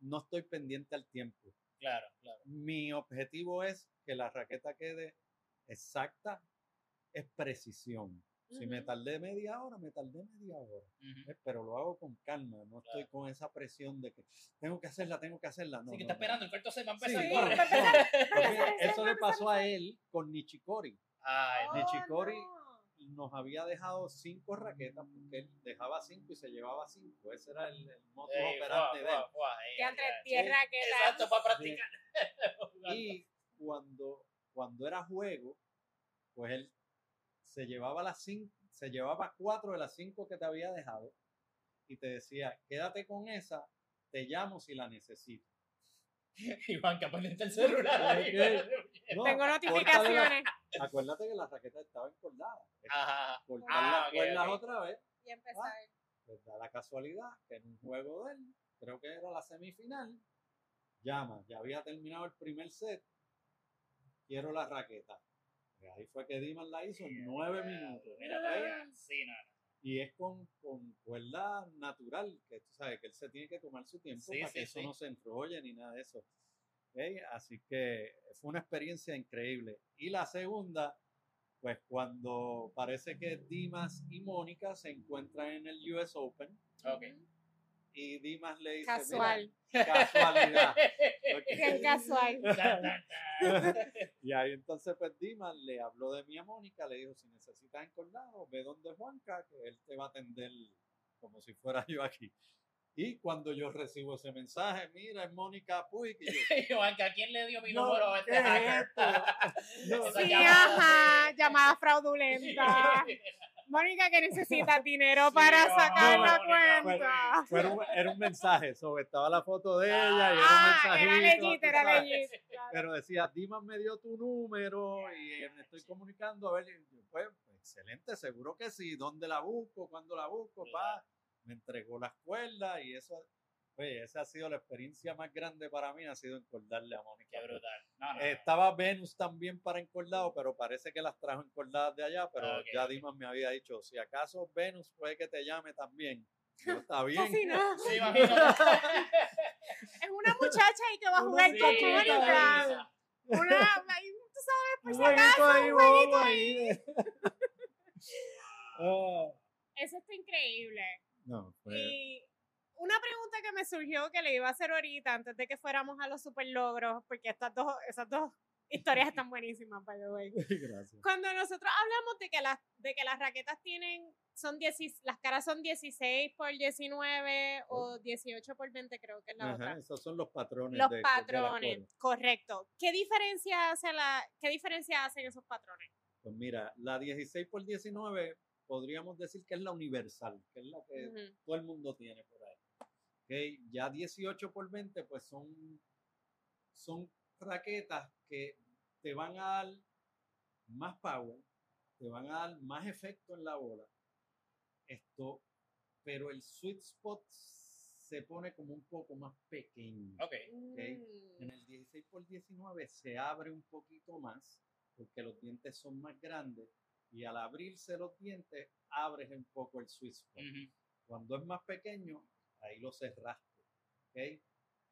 no estoy pendiente al tiempo. Claro, claro. Mi objetivo es que la raqueta quede exacta, es precisión. Si me tardé media hora, me tardé media hora. ¿ves? Pero lo hago con calma, no estoy con esa presión de que tengo que hacerla, tengo que hacerla. No, Así que no, está no. esperando, el cuarto se va a Sí, empezar. no, corre. no. Pues mira, Empezar, eso le pasó a él con Nichikori. Ay, Oh, Nichikori no. nos había dejado cinco raquetas porque él dejaba cinco y se llevaba cinco. Ese era el, el guau, de él. guau, ey, Que entre ey, tierra que Exacto, para practicar. Y cuando, cuando era juego, pues él se llevaba las cinco, se llevaba cuatro de las cinco que te había dejado y te decía, quédate con esa, te llamo si la necesito. Iván, que pendiente el celular ahí. No, Tengo la- notificaciones. Acuérdate que la raqueta estaba encordada. Ajá. Cortar Ah, las ok, cuerdas ok. otra vez. Y empezar. pues da la casualidad que en un juego de él, creo que era la semifinal, llama, ya había terminado el primer set, quiero la raqueta. Ahí fue que Dimas la hizo en nueve minutos. Mira. Sí, no, no. Y es con, con cuerda natural, que tú sabes que él se tiene que tomar su tiempo Sí, para sí, que eso no se enrolle ni nada de eso. ¿ok? Así que fue una experiencia increíble. Y la segunda, pues cuando parece que Dimas y Mónica se encuentran en el US Open, Ok. Y Dimas le dice, Casual. "Mira, casualidad. Bien casual. y ahí entonces pues Dimas le habló de mí a Mónica, le dijo, si necesitas encordado, ve donde Juanca, que él te va a atender como si fuera yo aquí. Y cuando yo recibo ese mensaje, mira, es Mónica Puig, y yo, Juanca, ¿quién le dio mi No, número a este ¿qué es hacker? esto? No, Sí, llamada. ajá, llamada fraudulenta. Mónica que necesita dinero Sí, para no, sacar la Mónica, cuenta. Fue un- era un mensaje, sobre estaba la foto de ella y era un Ah, mensajito. era legit, era legit. claro. Pero decía, Dimas me dio tu número y me estoy comunicando a ver. Pues, excelente, seguro que sí. ¿Dónde la busco? ¿Cuándo la busco? Pa? Me entregó las cuerdas y eso, pues, esa ha sido la experiencia más grande para mí, ha sido encordarle a Mónica. Qué brutal. No, no, Eh, Estaba Venus también para encordado, pero parece que las trajo encordadas de allá, pero ya. Dimas me había dicho, si acaso Venus puede que te llame también. Yo, está bien. Casi no. Sí. Es una muchacha ahí que va a jugar Sí, con Mónica. Una, ahí, tú sabes, por Un si acaso, ahí, un jueguito ahí. ahí. Ah, Eso está increíble. no, Y una pregunta que me surgió que le iba a hacer ahorita antes de que fuéramos a los super logros, porque estas dos, esas dos historias están buenísimas, by the way. Gracias. Cuando nosotros hablamos de que las, de que las raquetas tienen, son 10, las caras son 16 por 19 o 18 por 20, creo que es la Ajá, otra. esos son los patrones. Los de- patrones, correcto. ¿Qué diferencia hace la, qué diferencia hacen esos patrones? Pues mira, la 16 por 19 podríamos decir que es la universal, que es la que todo el mundo tiene por ahí. Ok, Ya 18 por 20 pues son, son raquetas que te van a dar más power, te van a dar más efecto en la bola. Esto, pero el sweet spot se pone como un poco más pequeño. Ok. En Mm. el 16 por 19 se abre un poquito más porque los dientes son más grandes y al abrirse los dientes abres un poco el sweet spot. Cuando es más pequeño, ahí lo cerraste. ¿ok?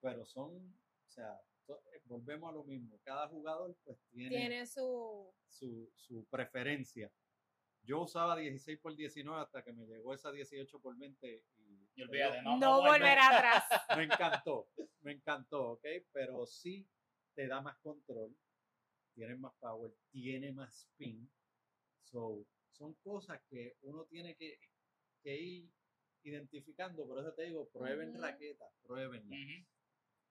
Pero son, o sea, eh, volvemos a lo mismo. Cada jugador pues tiene, Tiene su... Su, su preferencia. Yo usaba 16 por 19 hasta que me llegó esa 18 por 20 y, Y olvídate, no, volverá atrás. me encantó, me encantó, ¿ok? Pero sí te da más control, tiene más power, tiene más spin. So, son cosas que uno tiene que, que ir identificando, por eso te digo, prueben Ujú. raquetas, pruébenlas. Ujú.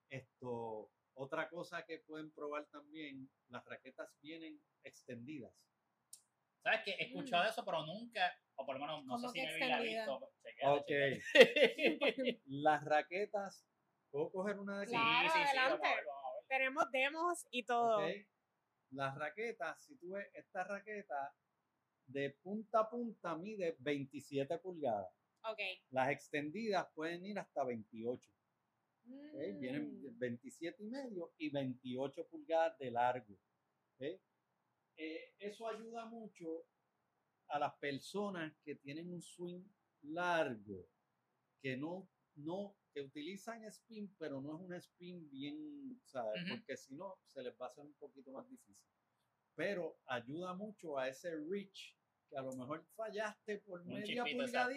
Esto, otra cosa que pueden probar también, las raquetas vienen extendidas. ¿Sabes qué? He escuchado Mm. eso, pero nunca, o por lo menos no sé ¿Cómo si que me extendida? visto. Chequéate, Ok, las raquetas, ¿puedo coger una de aquí? Sí, Claro, sí, sí, adelante. ver, vamos a ver. Tenemos demos y todo. Ok. Las raquetas, si tú ves esta raqueta, de punta a punta mide 27 pulgadas. Ok. Las extendidas pueden ir hasta 28. ¿ok? Vienen Mm. 27 y medio y 28 pulgadas de largo. ¿ok? Eh, eso ayuda mucho a las personas que tienen un swing largo, que no, no, que utilizan spin, pero no es un spin bien, ¿sabes? Ujú. Porque si no, se les va a hacer un poquito más difícil. Pero ayuda mucho a ese reach, que a lo mejor fallaste por Un media chispito, exacto.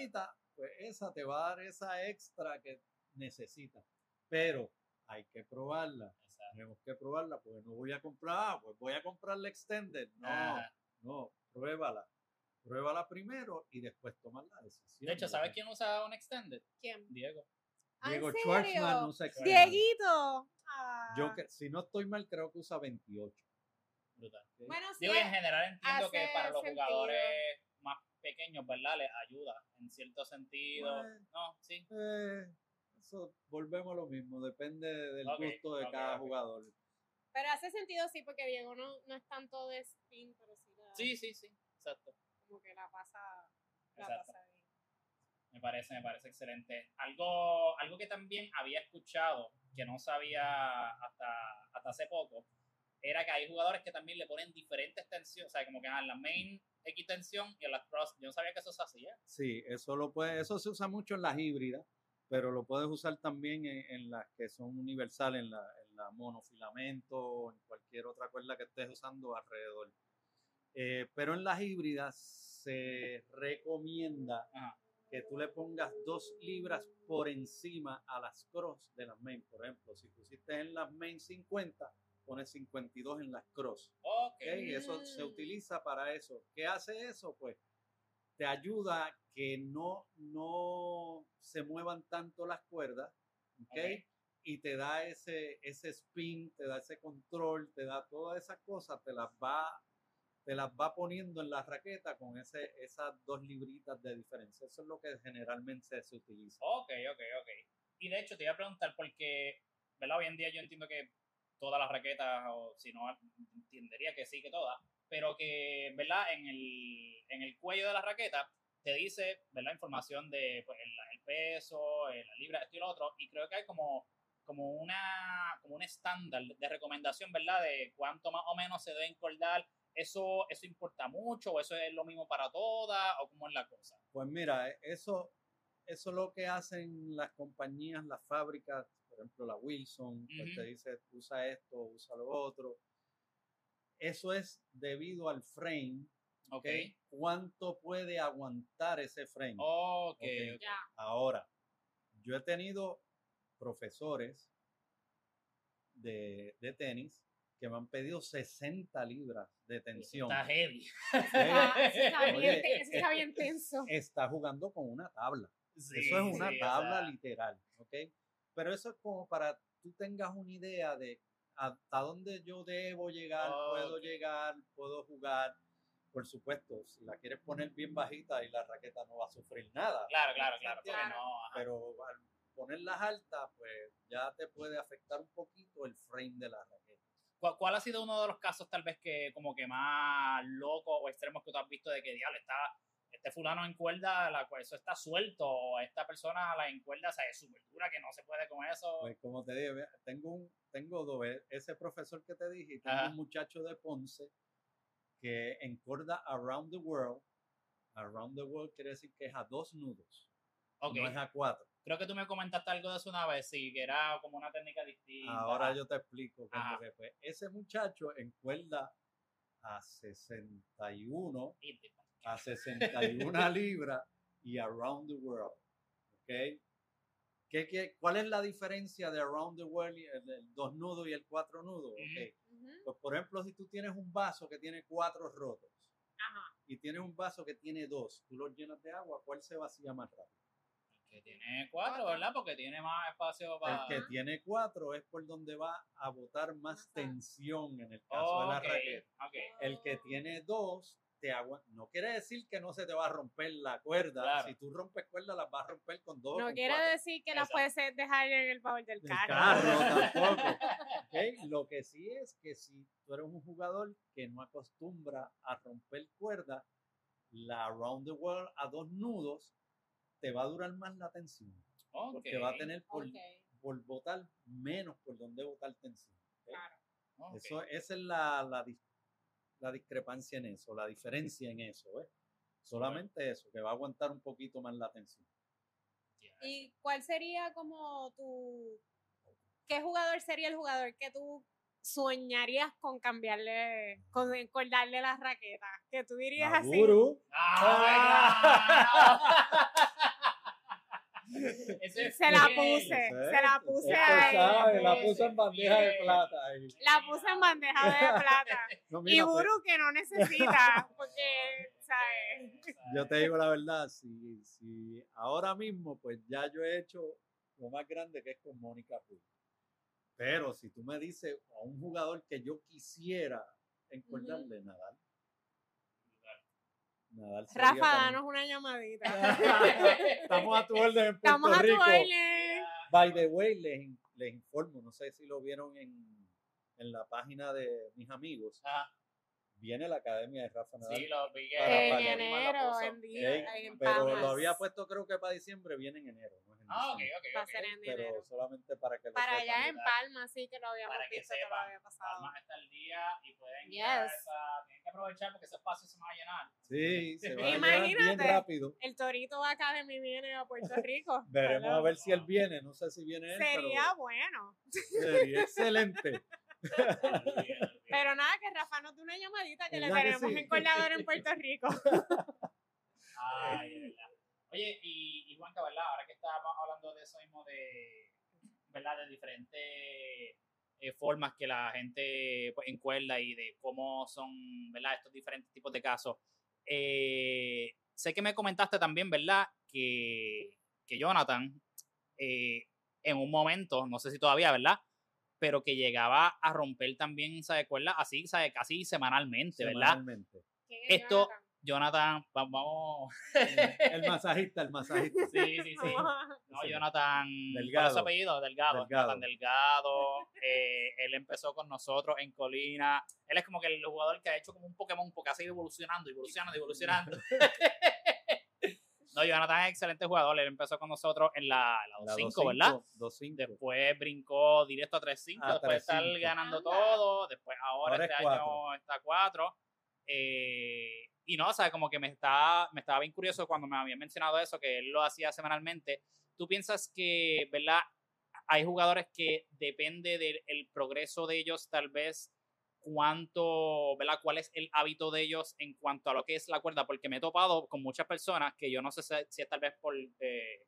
Pues esa te va a dar esa extra que necesitas. Pero hay que probarla. Exacto. Tenemos que probarla, pues no voy a comprar, ah, pues voy a comprar la extended. No, Ajá. no, pruébala. Pruébala primero y después tomar la decisión. De hecho, ¿sabes quién usa un extended? ¿Quién? Diego. Ah, ¿en Diego serio? Schwartzman usa extended. Dieguito. Ah. Yo, que- si no estoy mal, creo que usa 28. Brutal. Bueno, sí. Digo, en general entiendo que para los sentido. jugadores pequeños, ¿verdad? Les ayuda en cierto sentido. Bueno. No, sí. Eh, eso volvemos a lo mismo, depende del Ok, gusto de cada jugador. Pero hace sentido sí, porque Diego no, no es tanto de spin, pero sí la, Sí, sí, sí. Exacto. como que la pasa, la pasa bien. Me parece, me parece excelente. Algo, algo que también había escuchado, que no sabía hasta, hasta hace poco, era que hay jugadores que también le ponen diferentes tensiones, o sea, como que en la main X tensión y en las cross. Yo no sabía que eso se hacía. Sí, eso lo puede, eso se usa mucho en las híbridas, pero lo puedes usar también en, en las que son universales, en la, en la monofilamento o en cualquier otra cuerda que estés usando alrededor. Eh, pero en las híbridas se recomienda Ajá. que tú le pongas dos libras por encima a las cross de las main. Por ejemplo, si pusiste en las main 50, pones 52 en las cross. Ok. ¿ok? Eso se utiliza para eso. ¿Qué hace eso? Pues te ayuda que no, no se muevan tanto las cuerdas, ¿ok? Ok. Y te da ese, ese spin, te da ese control, te da todas esas cosas, te las va, te las va poniendo en la raqueta con ese, esas dos libritas de diferencia. Eso es lo que generalmente se utiliza. Ok, ok, ok. Y de hecho te iba a preguntar porque, ¿verdad? Hoy en día yo entiendo que todas las raquetas, o si no, entendería que sí, que todas, pero que, ¿verdad? En el, en el cuello de la raqueta te dice, ¿verdad? Información de pues, el, el peso, eh, la libra, esto y lo otro, y creo que hay como, como, una, como un estándar de recomendación, ¿verdad? De cuánto más o menos se debe encordar. ¿Eso, ¿Eso importa mucho o eso es lo mismo para todas o cómo es la cosa? Pues mira, eso, eso es lo que hacen las compañías, las fábricas, por ejemplo, la Wilson, pues Ujú. te dice, usa esto, usa lo otro. Eso es debido al frame, Ok. ¿Cuánto puede aguantar ese frame? Ok. Ok. Ya. Ahora, yo he tenido profesores de, de tenis que me han pedido 60 libras de tensión. Está heavy. Ah, está bien, tenso. Está jugando con una tabla. Sí, eso es una sí, o tabla sea, literal, ¿ok? Pero eso es como para tú tengas una idea de hasta dónde yo debo llegar, puedo llegar, puedo jugar. Por supuesto, si la quieres poner bien bajita y la raqueta no va a sufrir nada. Claro, claro, claro. No. Pero al ponerlas altas, pues ya te puede afectar un poquito el frame de la raqueta. ¿Cuál, cuál ha sido uno de los casos tal vez que como que más loco o extremos que tú has visto de que diablo está este fulano en cuerda, la, eso está suelto, o esta persona la encuerda, o sea, es súper dura que no se puede con eso. Pues como te dije, vea, tengo un, tengo dos, e- ese profesor que te dije, tengo Ajá. un muchacho de Ponce que encorda around the world. Around the world quiere decir que es a dos nudos, ok, no es a cuatro. creo que tú me comentaste algo de eso una vez, sí, que era como una técnica distinta. Ahora yo te explico. Ese muchacho encuerda a 61 Y- y- a 61 libras y around the world. ¿Ok? ¿Qué, qué, cuál es la diferencia de around the world, y el, el dos nudos y el cuatro nudos? Pues, por ejemplo, si tú tienes un vaso que tiene cuatro rotos Ajá. y tienes un vaso que tiene dos, tú los llenas de agua, ¿cuál se vacía más rápido? Que tiene cuatro, ¿verdad? Porque tiene más espacio para... El que tiene cuatro es por donde va a botar más Ajá. tensión en el caso de la raqueta. El que tiene dos, te agua no quiere decir que no se te va a romper la cuerda. Claro. Si tú rompes cuerda, las vas a romper con dos. No con quiere cuatro. decir que las puedes dejar en el baúl del carro. carro tampoco. Lo que sí es que si tú eres un jugador que no acostumbra a romper cuerda, la Around the World a dos nudos te va a durar más la tensión. Porque va a tener por, Ok, por botar menos por donde botar tensión. Eso, esa es la, la, dis- la discrepancia en eso, la diferencia en eso. ¿ves? Solamente eso, que va a aguantar un poquito más la tensión. ¿Y cuál sería como tu... ¿Qué jugador sería el jugador que tú soñarías con cambiarle, con encordarle las raquetas? Que tú dirías así. Maguru, Ah, Se la puse, se la puse ahí. sabe, la puse en bandeja de plata. ahí. La puse en bandeja de plata. No, Y mira, pues, Buru que no necesita, porque, ¿sabes? yo te digo la verdad, si, si ahora mismo, pues ya yo he hecho lo más grande que es con Mónica. Pero si tú me dices a un jugador que yo quisiera encordarle, Nadal. Nadal sería Rafa, danos una llamadita. Estamos a tu orden en Puerto Estamos a tu Rico. orden. By the way, les, les informo, no sé si lo vieron en, en la página de mis amigos, viene la Academia de Rafa Nadal. sí, lo vi que Para En enero, en, día, en pero lo había puesto creo que para diciembre, viene en enero. No es en Ah, ok, diciembre. ok, Va a ser en Pero enero. solamente para que lo Para allá en Palma, sí que lo habíamos Para que visto que lo había pasado. Palma está al día y pueden ir a Yes. esa, tienen que aprovechar porque ese espacio se va a llenar. Sí, se va a llenar bien Imagínate. rápido. El Torito Academy viene a Puerto Rico. Veremos a ver si él viene. No sé si viene él, Sería bueno. sería excelente. Pero nada, que Rafa nos dé una llamadita que le ¿Verdad que tenemos sí? en Colador en Puerto Rico. Ay, de verdad. Oye, y, y Juanca, ¿verdad? Ahora que estábamos hablando de eso mismo de, ¿verdad? De diferentes eh, formas que la gente pues, encuerda y de cómo son, ¿verdad? Estos diferentes tipos de casos. Eh, sé que me comentaste también, ¿verdad? Que, que Jonathan, eh, en un momento, no sé si todavía, ¿verdad? Pero que llegaba a romper también, ¿sabes? Cuerda así, ¿sabes? Casi semanalmente, ¿verdad? Semanalmente. ¿Quién es Esto, Jonathan? Jonathan, va- vamos. El masajista, el masajista. Sí, sí, sí. No, Sí. Jonathan. Delgado. ¿cuál es su apellido? Delgado. Delgado. Jonathan Delgado. eh, él empezó con nosotros en Colina. Él es como que el jugador que ha hecho como un Pokémon porque ha seguido evolucionando, evolucionando, evolucionando. no, Jonathan es excelente jugador. Él empezó con nosotros en la, la La 2-5, ¿verdad? 2-5. Después brincó directo a 3-5, A después de estar 3-5. ganando Anda. todo, después ahora, Ahora este es año está 4. Eh, y no, o sea, como que me estaba, me estaba bien curioso cuando me habían mencionado eso, que él lo hacía semanalmente. ¿Tú piensas que, verdad, hay jugadores que depende del el progreso de ellos, tal vez cuánto, ¿verdad? ¿Cuál es el hábito de ellos en cuanto a lo que es la cuerda? Porque me he topado con muchas personas que yo no sé si- es tal vez por... eh,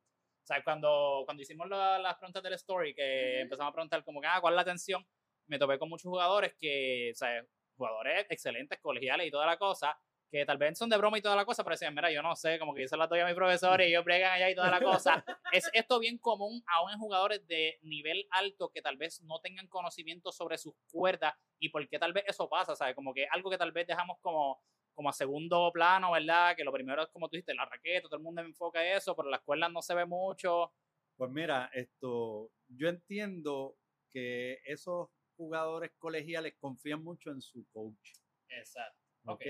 o sea, cuando, cuando hicimos la- las preguntas del story, que Ujú. empezamos a preguntar como que, ah, ¿cuál es la atención? Me topé con muchos jugadores que, o sea, jugadores excelentes, colegiales y toda la cosa, que tal vez son de broma y toda la cosa, pero decían, mira, yo no sé, como que yo se la doy a mi profesor y ellos bregan allá y toda la cosa. es esto bien común aún en jugadores de nivel alto que tal vez no tengan conocimiento sobre sus cuerdas y por qué tal vez eso pasa, ¿sabes? Como que algo que tal vez dejamos como, como a segundo plano, ¿verdad? Que lo primero es como tú dijiste, la raqueta, todo el mundo enfoca eso, pero en las cuerdas no se ve mucho. Pues mira, esto, yo entiendo que esos jugadores colegiales confían mucho en su coach, Exacto. ¿ok?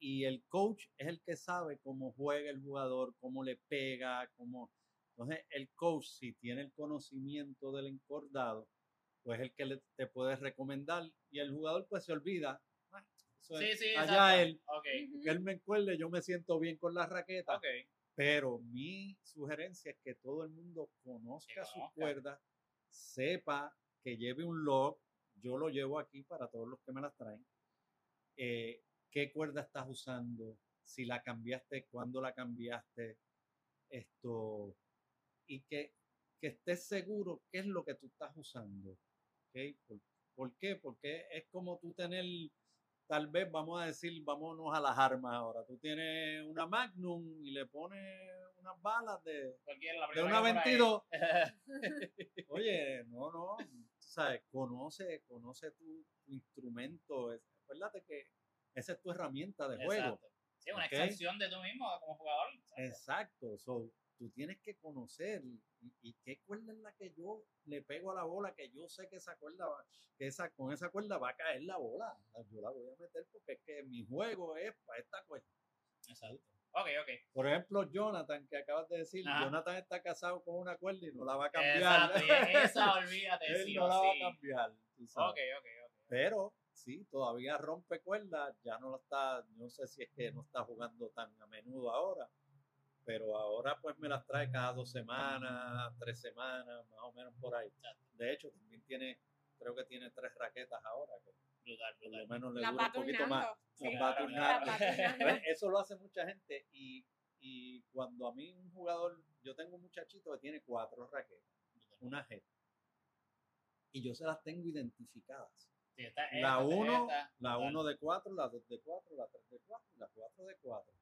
Y el coach es el que sabe cómo juega el jugador, cómo le pega, cómo... Entonces, el coach, si tiene el conocimiento del encordado, pues es el que le- te puede recomendar y el jugador pues se olvida. "Ah, eso Sí, es sí, allá exacto. él, Ok, Ujú. que él me encuerde, yo me siento bien con la raqueta. ok. Pero mi sugerencia es que todo el mundo conozca sus conozca. cuerdas, sepa que lleve un log. Yo lo llevo aquí para todos los que me las traen. eh, ¿Qué cuerda estás usando? Si la cambiaste, cuándo la cambiaste. Esto. Y que, que estés seguro qué es lo que tú estás usando. ¿ok? ¿Por, por qué? Porque es como tú tener tal vez vamos a decir, vámonos a las armas ahora. Tú tienes una Magnum y le pones unas balas de, de una que por ahí. 22. Oye, no, no, tú sabes, conoce, conoce tu, tu instrumento. Acuérdate que esa es tu herramienta de juego. Exacto. Sí, una Ok. extensión de tú mismo como jugador. Exacto. So, tú tienes que conocer y, y qué cuerda es la que yo le pego a la bola, que yo sé que esa cuerda va, que esa, con esa cuerda va a caer la bola. Yo la voy a meter porque es que mi juego es para esta cuerda. Exacto. Ok, ok. Por ejemplo, Jonathan, que acabas de decir, Ajá. Jonathan está casado con una cuerda y no la va a cambiar. Exacto. Y esa, olvídate, Él sí no la va a cambiar. Ok, ok, ok. Pero sí, todavía rompe cuerdas, ya no lo está, no sé si es que no está jugando tan a menudo ahora, pero ahora pues me las trae cada dos semanas, tres semanas, más o menos por ahí. De hecho, también tiene, creo que tiene tres raquetas ahora, que Brutal, por lo brutal. menos le La dura un poquito más. Sí, claro, la. Eso lo hace mucha gente y, y cuando a mí un jugador, yo tengo un muchachito que tiene cuatro raquetas, una G, y yo se las tengo identificadas. Sí, esta- La esta, 1 esta, la brutal. 1 de 4, la 2 de 4, la 3 de 4 y la 4 de 4.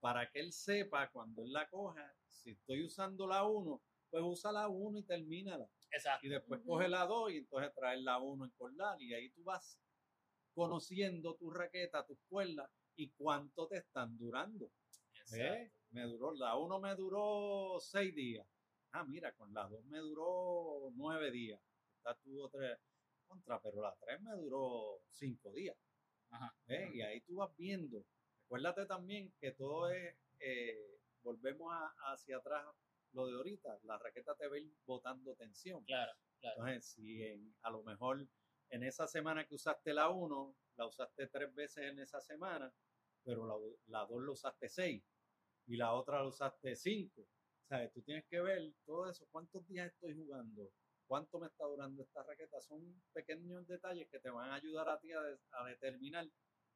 Para que él sepa cuando él la coja, si estoy usando la 1, pues usa la 1 y termínala. Exacto. Y después Ujú. coge la 2 y entonces traes la 1 en cordal. Y ahí tú vas conociendo tu raqueta, tus cuerdas y cuánto te están durando. exacto. ¿Eh? Me duró, la 1 me duró 6 días. Ah, mira, con la 2 me duró 9 días. Está tú otra contra, pero la 3 me duró 5 días. Ajá. ¿eh? Y ahí tú vas viendo. Acuérdate también que todo es, eh, volvemos a- hacia atrás lo de ahorita, la raqueta te va a ir botando tensión. Claro, claro. Entonces, si en- a lo mejor en esa semana que usaste la 1, la usaste tres veces en esa semana, pero la, la 2 la usaste 6 y la otra la usaste 5. ¿Sabes? Tú tienes que ver todo eso, cuántos días estoy jugando, cuánto me está durando esta raqueta. Son pequeños detalles que te van a ayudar a ti a, de- a determinar,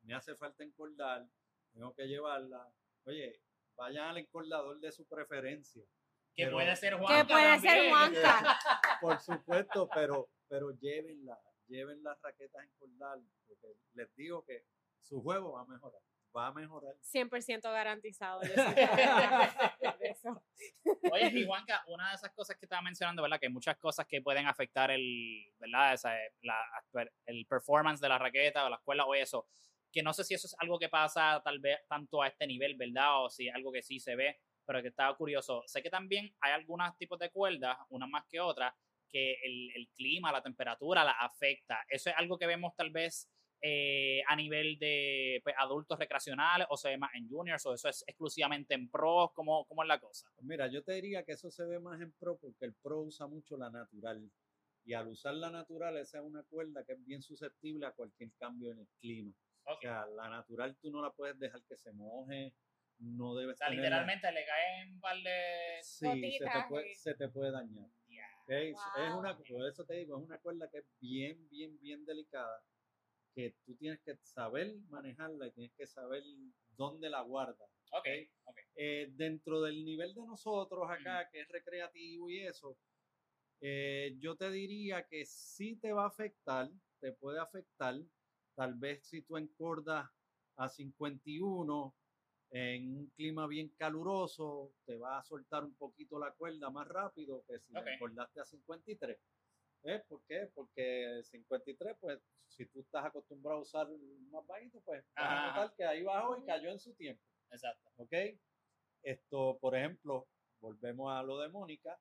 me hace falta encordar, tengo que llevarla. Oye, vayan al encordador de su preferencia. Que Pero- puede ser Que Juanca puede ser. Juanca. Por supuesto, pero, pero llévenla, lleven las raquetas encordadas, porque les digo que su juego va a mejorar, va a mejorar. 100% garantizado. yo eso. Oye, y Juanca, una de esas cosas que estaba mencionando, ¿verdad? Que hay muchas cosas que pueden afectar el, ¿verdad? Esa, la, el performance de la raqueta o la escuela o eso. Que no sé si eso es algo que pasa tal vez tanto a este nivel, ¿verdad? O si es algo que sí se ve, pero que estaba curioso. Sé que también hay algunos tipos de cuerdas, unas más que otras, que el, el clima, la temperatura la afecta. Eso es algo que vemos tal vez eh, a nivel de pues, adultos recreacionales o se ve más en juniors o eso es exclusivamente en pros, ¿cómo, cómo es la cosa? Pues Mira, yo te diría que eso se ve más en pro porque el pro usa mucho la natural. Y al usar la natural, esa es una cuerda que es bien susceptible a cualquier cambio en el clima. O sea, la natural tú no la puedes dejar que se moje, no debes O sea, tenerla- literalmente le caen de... Sí, se te, puede, y- se te puede dañar. Es una, por eso te digo, es una cuerda que es bien, bien, bien delicada, que tú tienes que saber manejarla y tienes que saber dónde la guardas. Ok, ok. Eh, dentro del nivel de nosotros acá, que es recreativo y eso, eh, yo te diría que sí te va a afectar, te puede afectar, tal vez si tú encordas a 51 en un clima bien caluroso, te va a soltar un poquito la cuerda más rápido que si Ok. la encordaste a 53. ¿Eh? ¿Por qué? Porque 53, pues, si tú estás acostumbrado a usar más bajito, pues vas a notar que ahí bajó y cayó en su tiempo. Exacto. ¿ok? Esto, por ejemplo, volvemos a lo de Mónica.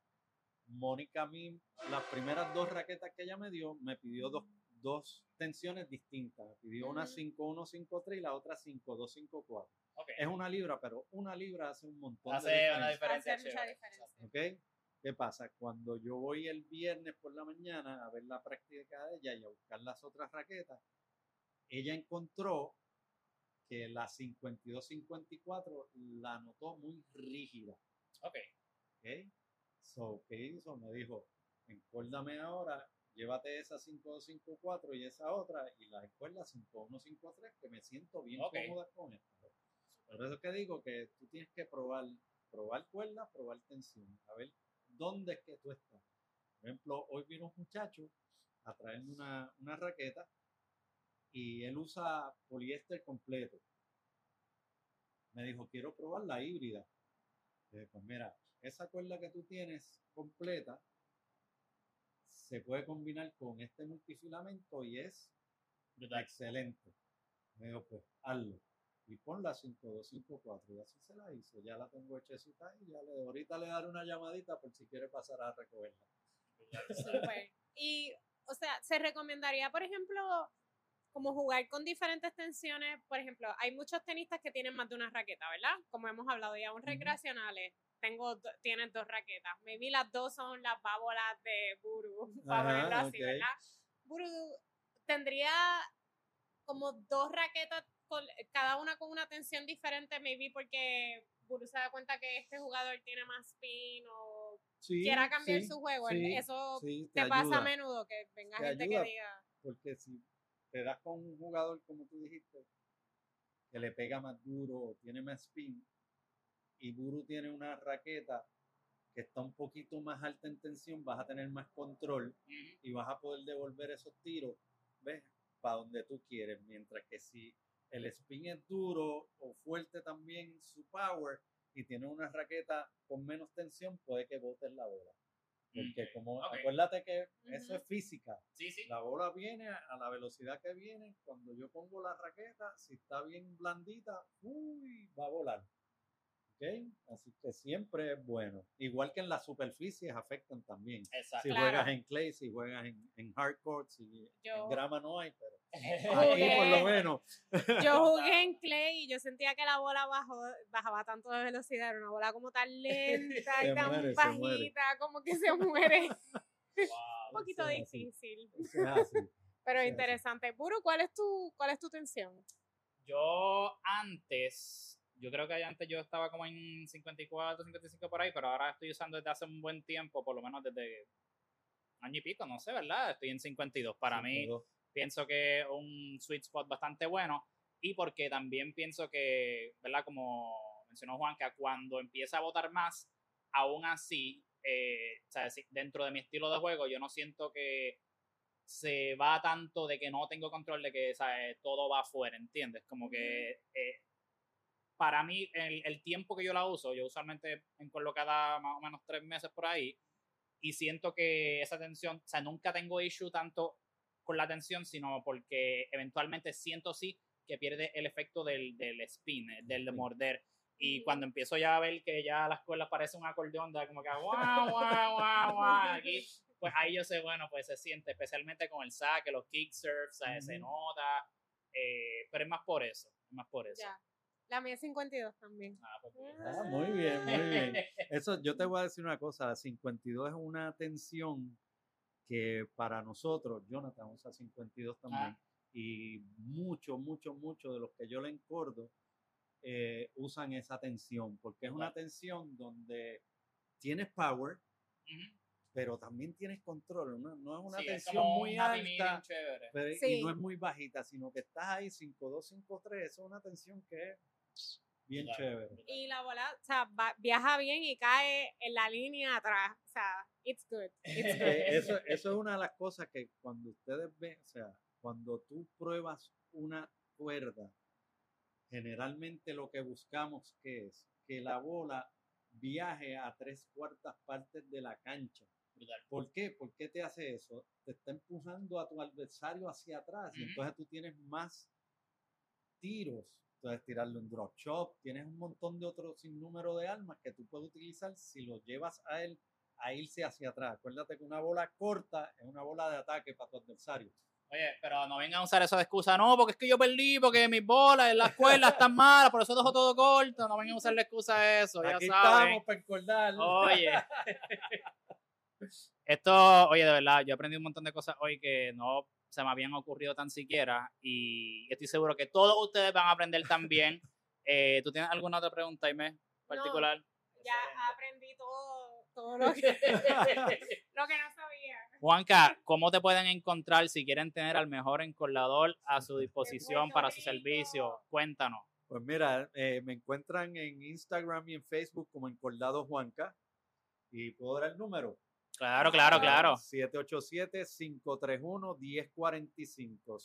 Mónica a mí, las primeras dos raquetas que ella me dio, me pidió dos, dos tensiones distintas. Me pidió una Ujú. 5153 y la otra 5254. Ok. Es una libra, pero una libra hace un montón Hace de una diferencia. Hace mucha diferencia. ¿Ok? ¿Qué pasa? Cuando yo voy el viernes por la mañana a ver la práctica de ella y a buscar las otras raquetas, ella encontró que la 52-54 la notó muy rígida. Ok. ¿Ok? So, ¿qué hizo? Me dijo, encórdame ahora, llévate esa 5254 y esa otra y la escuela 5153 que me siento bien Ok. cómoda con esta. Por eso es que digo que tú tienes que probar, probar cuerda, probar tensión, a ver dónde es que tú estás. Por ejemplo, hoy vino un muchacho a traerme una, una raqueta y él usa poliéster completo. Me dijo, quiero probar la híbrida. Le dije, pues mira, esa cuerda que tú tienes completa se puede combinar con este multifilamento y es excelente. Me dijo, pues hazlo. Y pon la 5254 y así se la hizo. Ya la tengo hechecita y ya le, ahorita le daré una llamadita por si quiere pasar a recogerla. Súper. Y, o sea, se recomendaría, por ejemplo, como jugar con diferentes tensiones. Por ejemplo, hay muchos tenistas que tienen más de una raqueta, ¿verdad? Como hemos hablado, y aún Ujú. recreacionales. Tengo, tienen dos raquetas. Maybe las dos son las bábolas de Buru, para así, ok. ¿verdad? Buru tendría como dos raquetas, con- cada una con una tensión diferente, maybe porque Buru se da cuenta que este jugador tiene más spin o Sí, quiera cambiar sí, su juego. sí, Eso sí, te, pasa a menudo que venga te gente ayuda. que diga, Porque si te das con un jugador, como tú dijiste, que le pega más duro o tiene más spin, y Buru tiene una raqueta que está un poquito más alta en tensión, vas a tener más control y vas a poder devolver esos tiros, ¿ves? Para donde tú quieres. Mientras que si el spin es duro o fuerte también su power y tiene una raqueta con menos tensión, puede que botes la bola. Porque como, acuérdate que eso es física. Sí, sí. La bola viene a a la velocidad que viene. Cuando yo pongo la raqueta, si está bien blandita, uy, va a volar. Así que siempre es bueno. Igual que en las superficies afectan también. Exacto. Si Claro. juegas en clay, si juegas en, en hardcourt, si Yo- en grama no hay, pero Jugué. aquí por lo menos. yo jugué en clay y yo sentía que la bola bajó, bajaba tanto de velocidad, era una bola como tan lenta Se y tan muere, bajita, como que se muere. Wow. Un poquito es difícil, Eso es así. pero interesante. Buru, ¿cuál es tu, cuál es tu tensión? Yo antes, yo creo que antes yo estaba como en 54, 55 por ahí, pero ahora estoy usando desde hace un buen tiempo, por lo menos desde año y pico, no sé, ¿verdad? Estoy en 52. Para mí, pienso que es un sweet spot bastante bueno y porque también pienso que, ¿verdad? Como mencionó Juanca, cuando empieza a votar más, aún así, eh, o sea, si- dentro de mi estilo de juego, yo no siento que se va tanto de que no tengo control de que ¿sabes? todo va afuera, ¿entiendes? Como que eh, para mí, el, el tiempo que yo la uso, yo usualmente encollo cada más o menos tres meses por ahí, y siento que esa tensión, o sea, nunca tengo issue tanto con la tensión, sino porque eventualmente siento sí que pierde el efecto del, del spin, eh, del de morder. Y cuando empiezo ya a ver que ya la escuela parece un acordeón, da como que guau, guau, guau, guau, aquí, pues ahí yo sé, bueno, pues se siente, especialmente con el saque, los kick surfs, eh, se Ujú. nota, eh, pero es más por eso, es más por eso. Ya. La mía es 52 también. Ah, pues, Ah, muy bien, muy bien. Eso, yo te voy a decir una cosa, la 52 es una tensión que para nosotros, Jonathan usa 52 también, Ah. y mucho, mucho, mucho de los que yo le encordo eh, usan esa tensión, porque es una tensión donde tienes power, pero también tienes control, no, no es una Sí, tensión muy alta, y no es muy bajita, sino que estás ahí 5-2, 5-3, eso es una tensión que es bien Total. chévere. Y la bola, o sea, va- viaja bien y cae en la línea atrás. O sea, it's good. It's good. Eh, eso, eso es una de las cosas que cuando ustedes ven, o sea, cuando tú pruebas una cuerda, generalmente lo que buscamos que es que la bola viaje a tres cuartas partes de la cancha. ¿Por qué? ¿Por qué te hace eso? Te está empujando a tu adversario hacia atrás y Ujú. entonces tú tienes más tiros. Entonces tirarle un drop shot, tienes un montón de otros sinnúmero de armas que tú puedes utilizar si lo llevas a él a irse hacia atrás. Acuérdate que una bola corta es una bola de ataque para tu adversario. Oye, pero no vengan a usar eso de excusa, no, porque es que yo perdí, porque mis bolas en la escuela están malas, por eso dejo todo corto, no vengan a usar la excusa de eso, ya Aquí saben. estamos para encordar. Oye. Esto, oye, de verdad, yo aprendí un montón de cosas hoy que no se me habían ocurrido tan siquiera y estoy seguro que todos ustedes van a aprender también. Eh, ¿Tú tienes alguna otra pregunta, Aime, particular? Ya aprendí todo, todo lo que, lo que no sabía. Juanca, ¿cómo te pueden encontrar si quieren tener al mejor encolador a su disposición para su servicio? Cuéntanos. Pues mira, eh, me encuentran en Instagram y en Facebook como Encordado Juanca. Y puedo dar el número. Claro, claro, claro. 787-531-1045.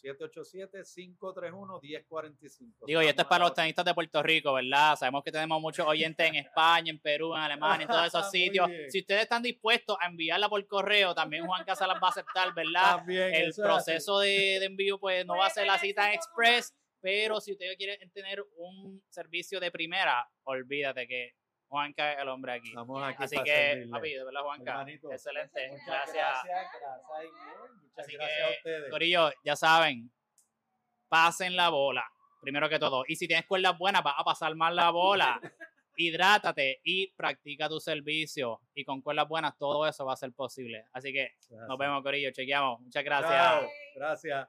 787-531-1045. Digo, y esto es para los tenistas de Puerto Rico, ¿verdad? Sabemos que tenemos muchos oyentes en España, en Perú, en Alemania, en todos esos sitios. Si ustedes están dispuestos a enviarla por correo, también Juan Casas las va a aceptar, ¿verdad? También, El proceso de, de envío, pues no va a ser la cita en express, pero si ustedes quieren tener un servicio de primera, olvídate que Juanca es el hombre aquí. Estamos aquí Así para que, papi, de verdad, Juanca, Hermanito. excelente. Muchas Gracias. gracias, gracias. Muchas Así gracias que, a ustedes. Corillo, ya saben, pasen la bola, primero que todo. Y si tienes cuerdas buenas, vas a pasar más la bola. Hidrátate y practica tu servicio. Y con cuerdas buenas, todo eso va a ser posible. Así que nos vemos, Corillo. Chequeamos. Muchas Chao. gracias. Gracias.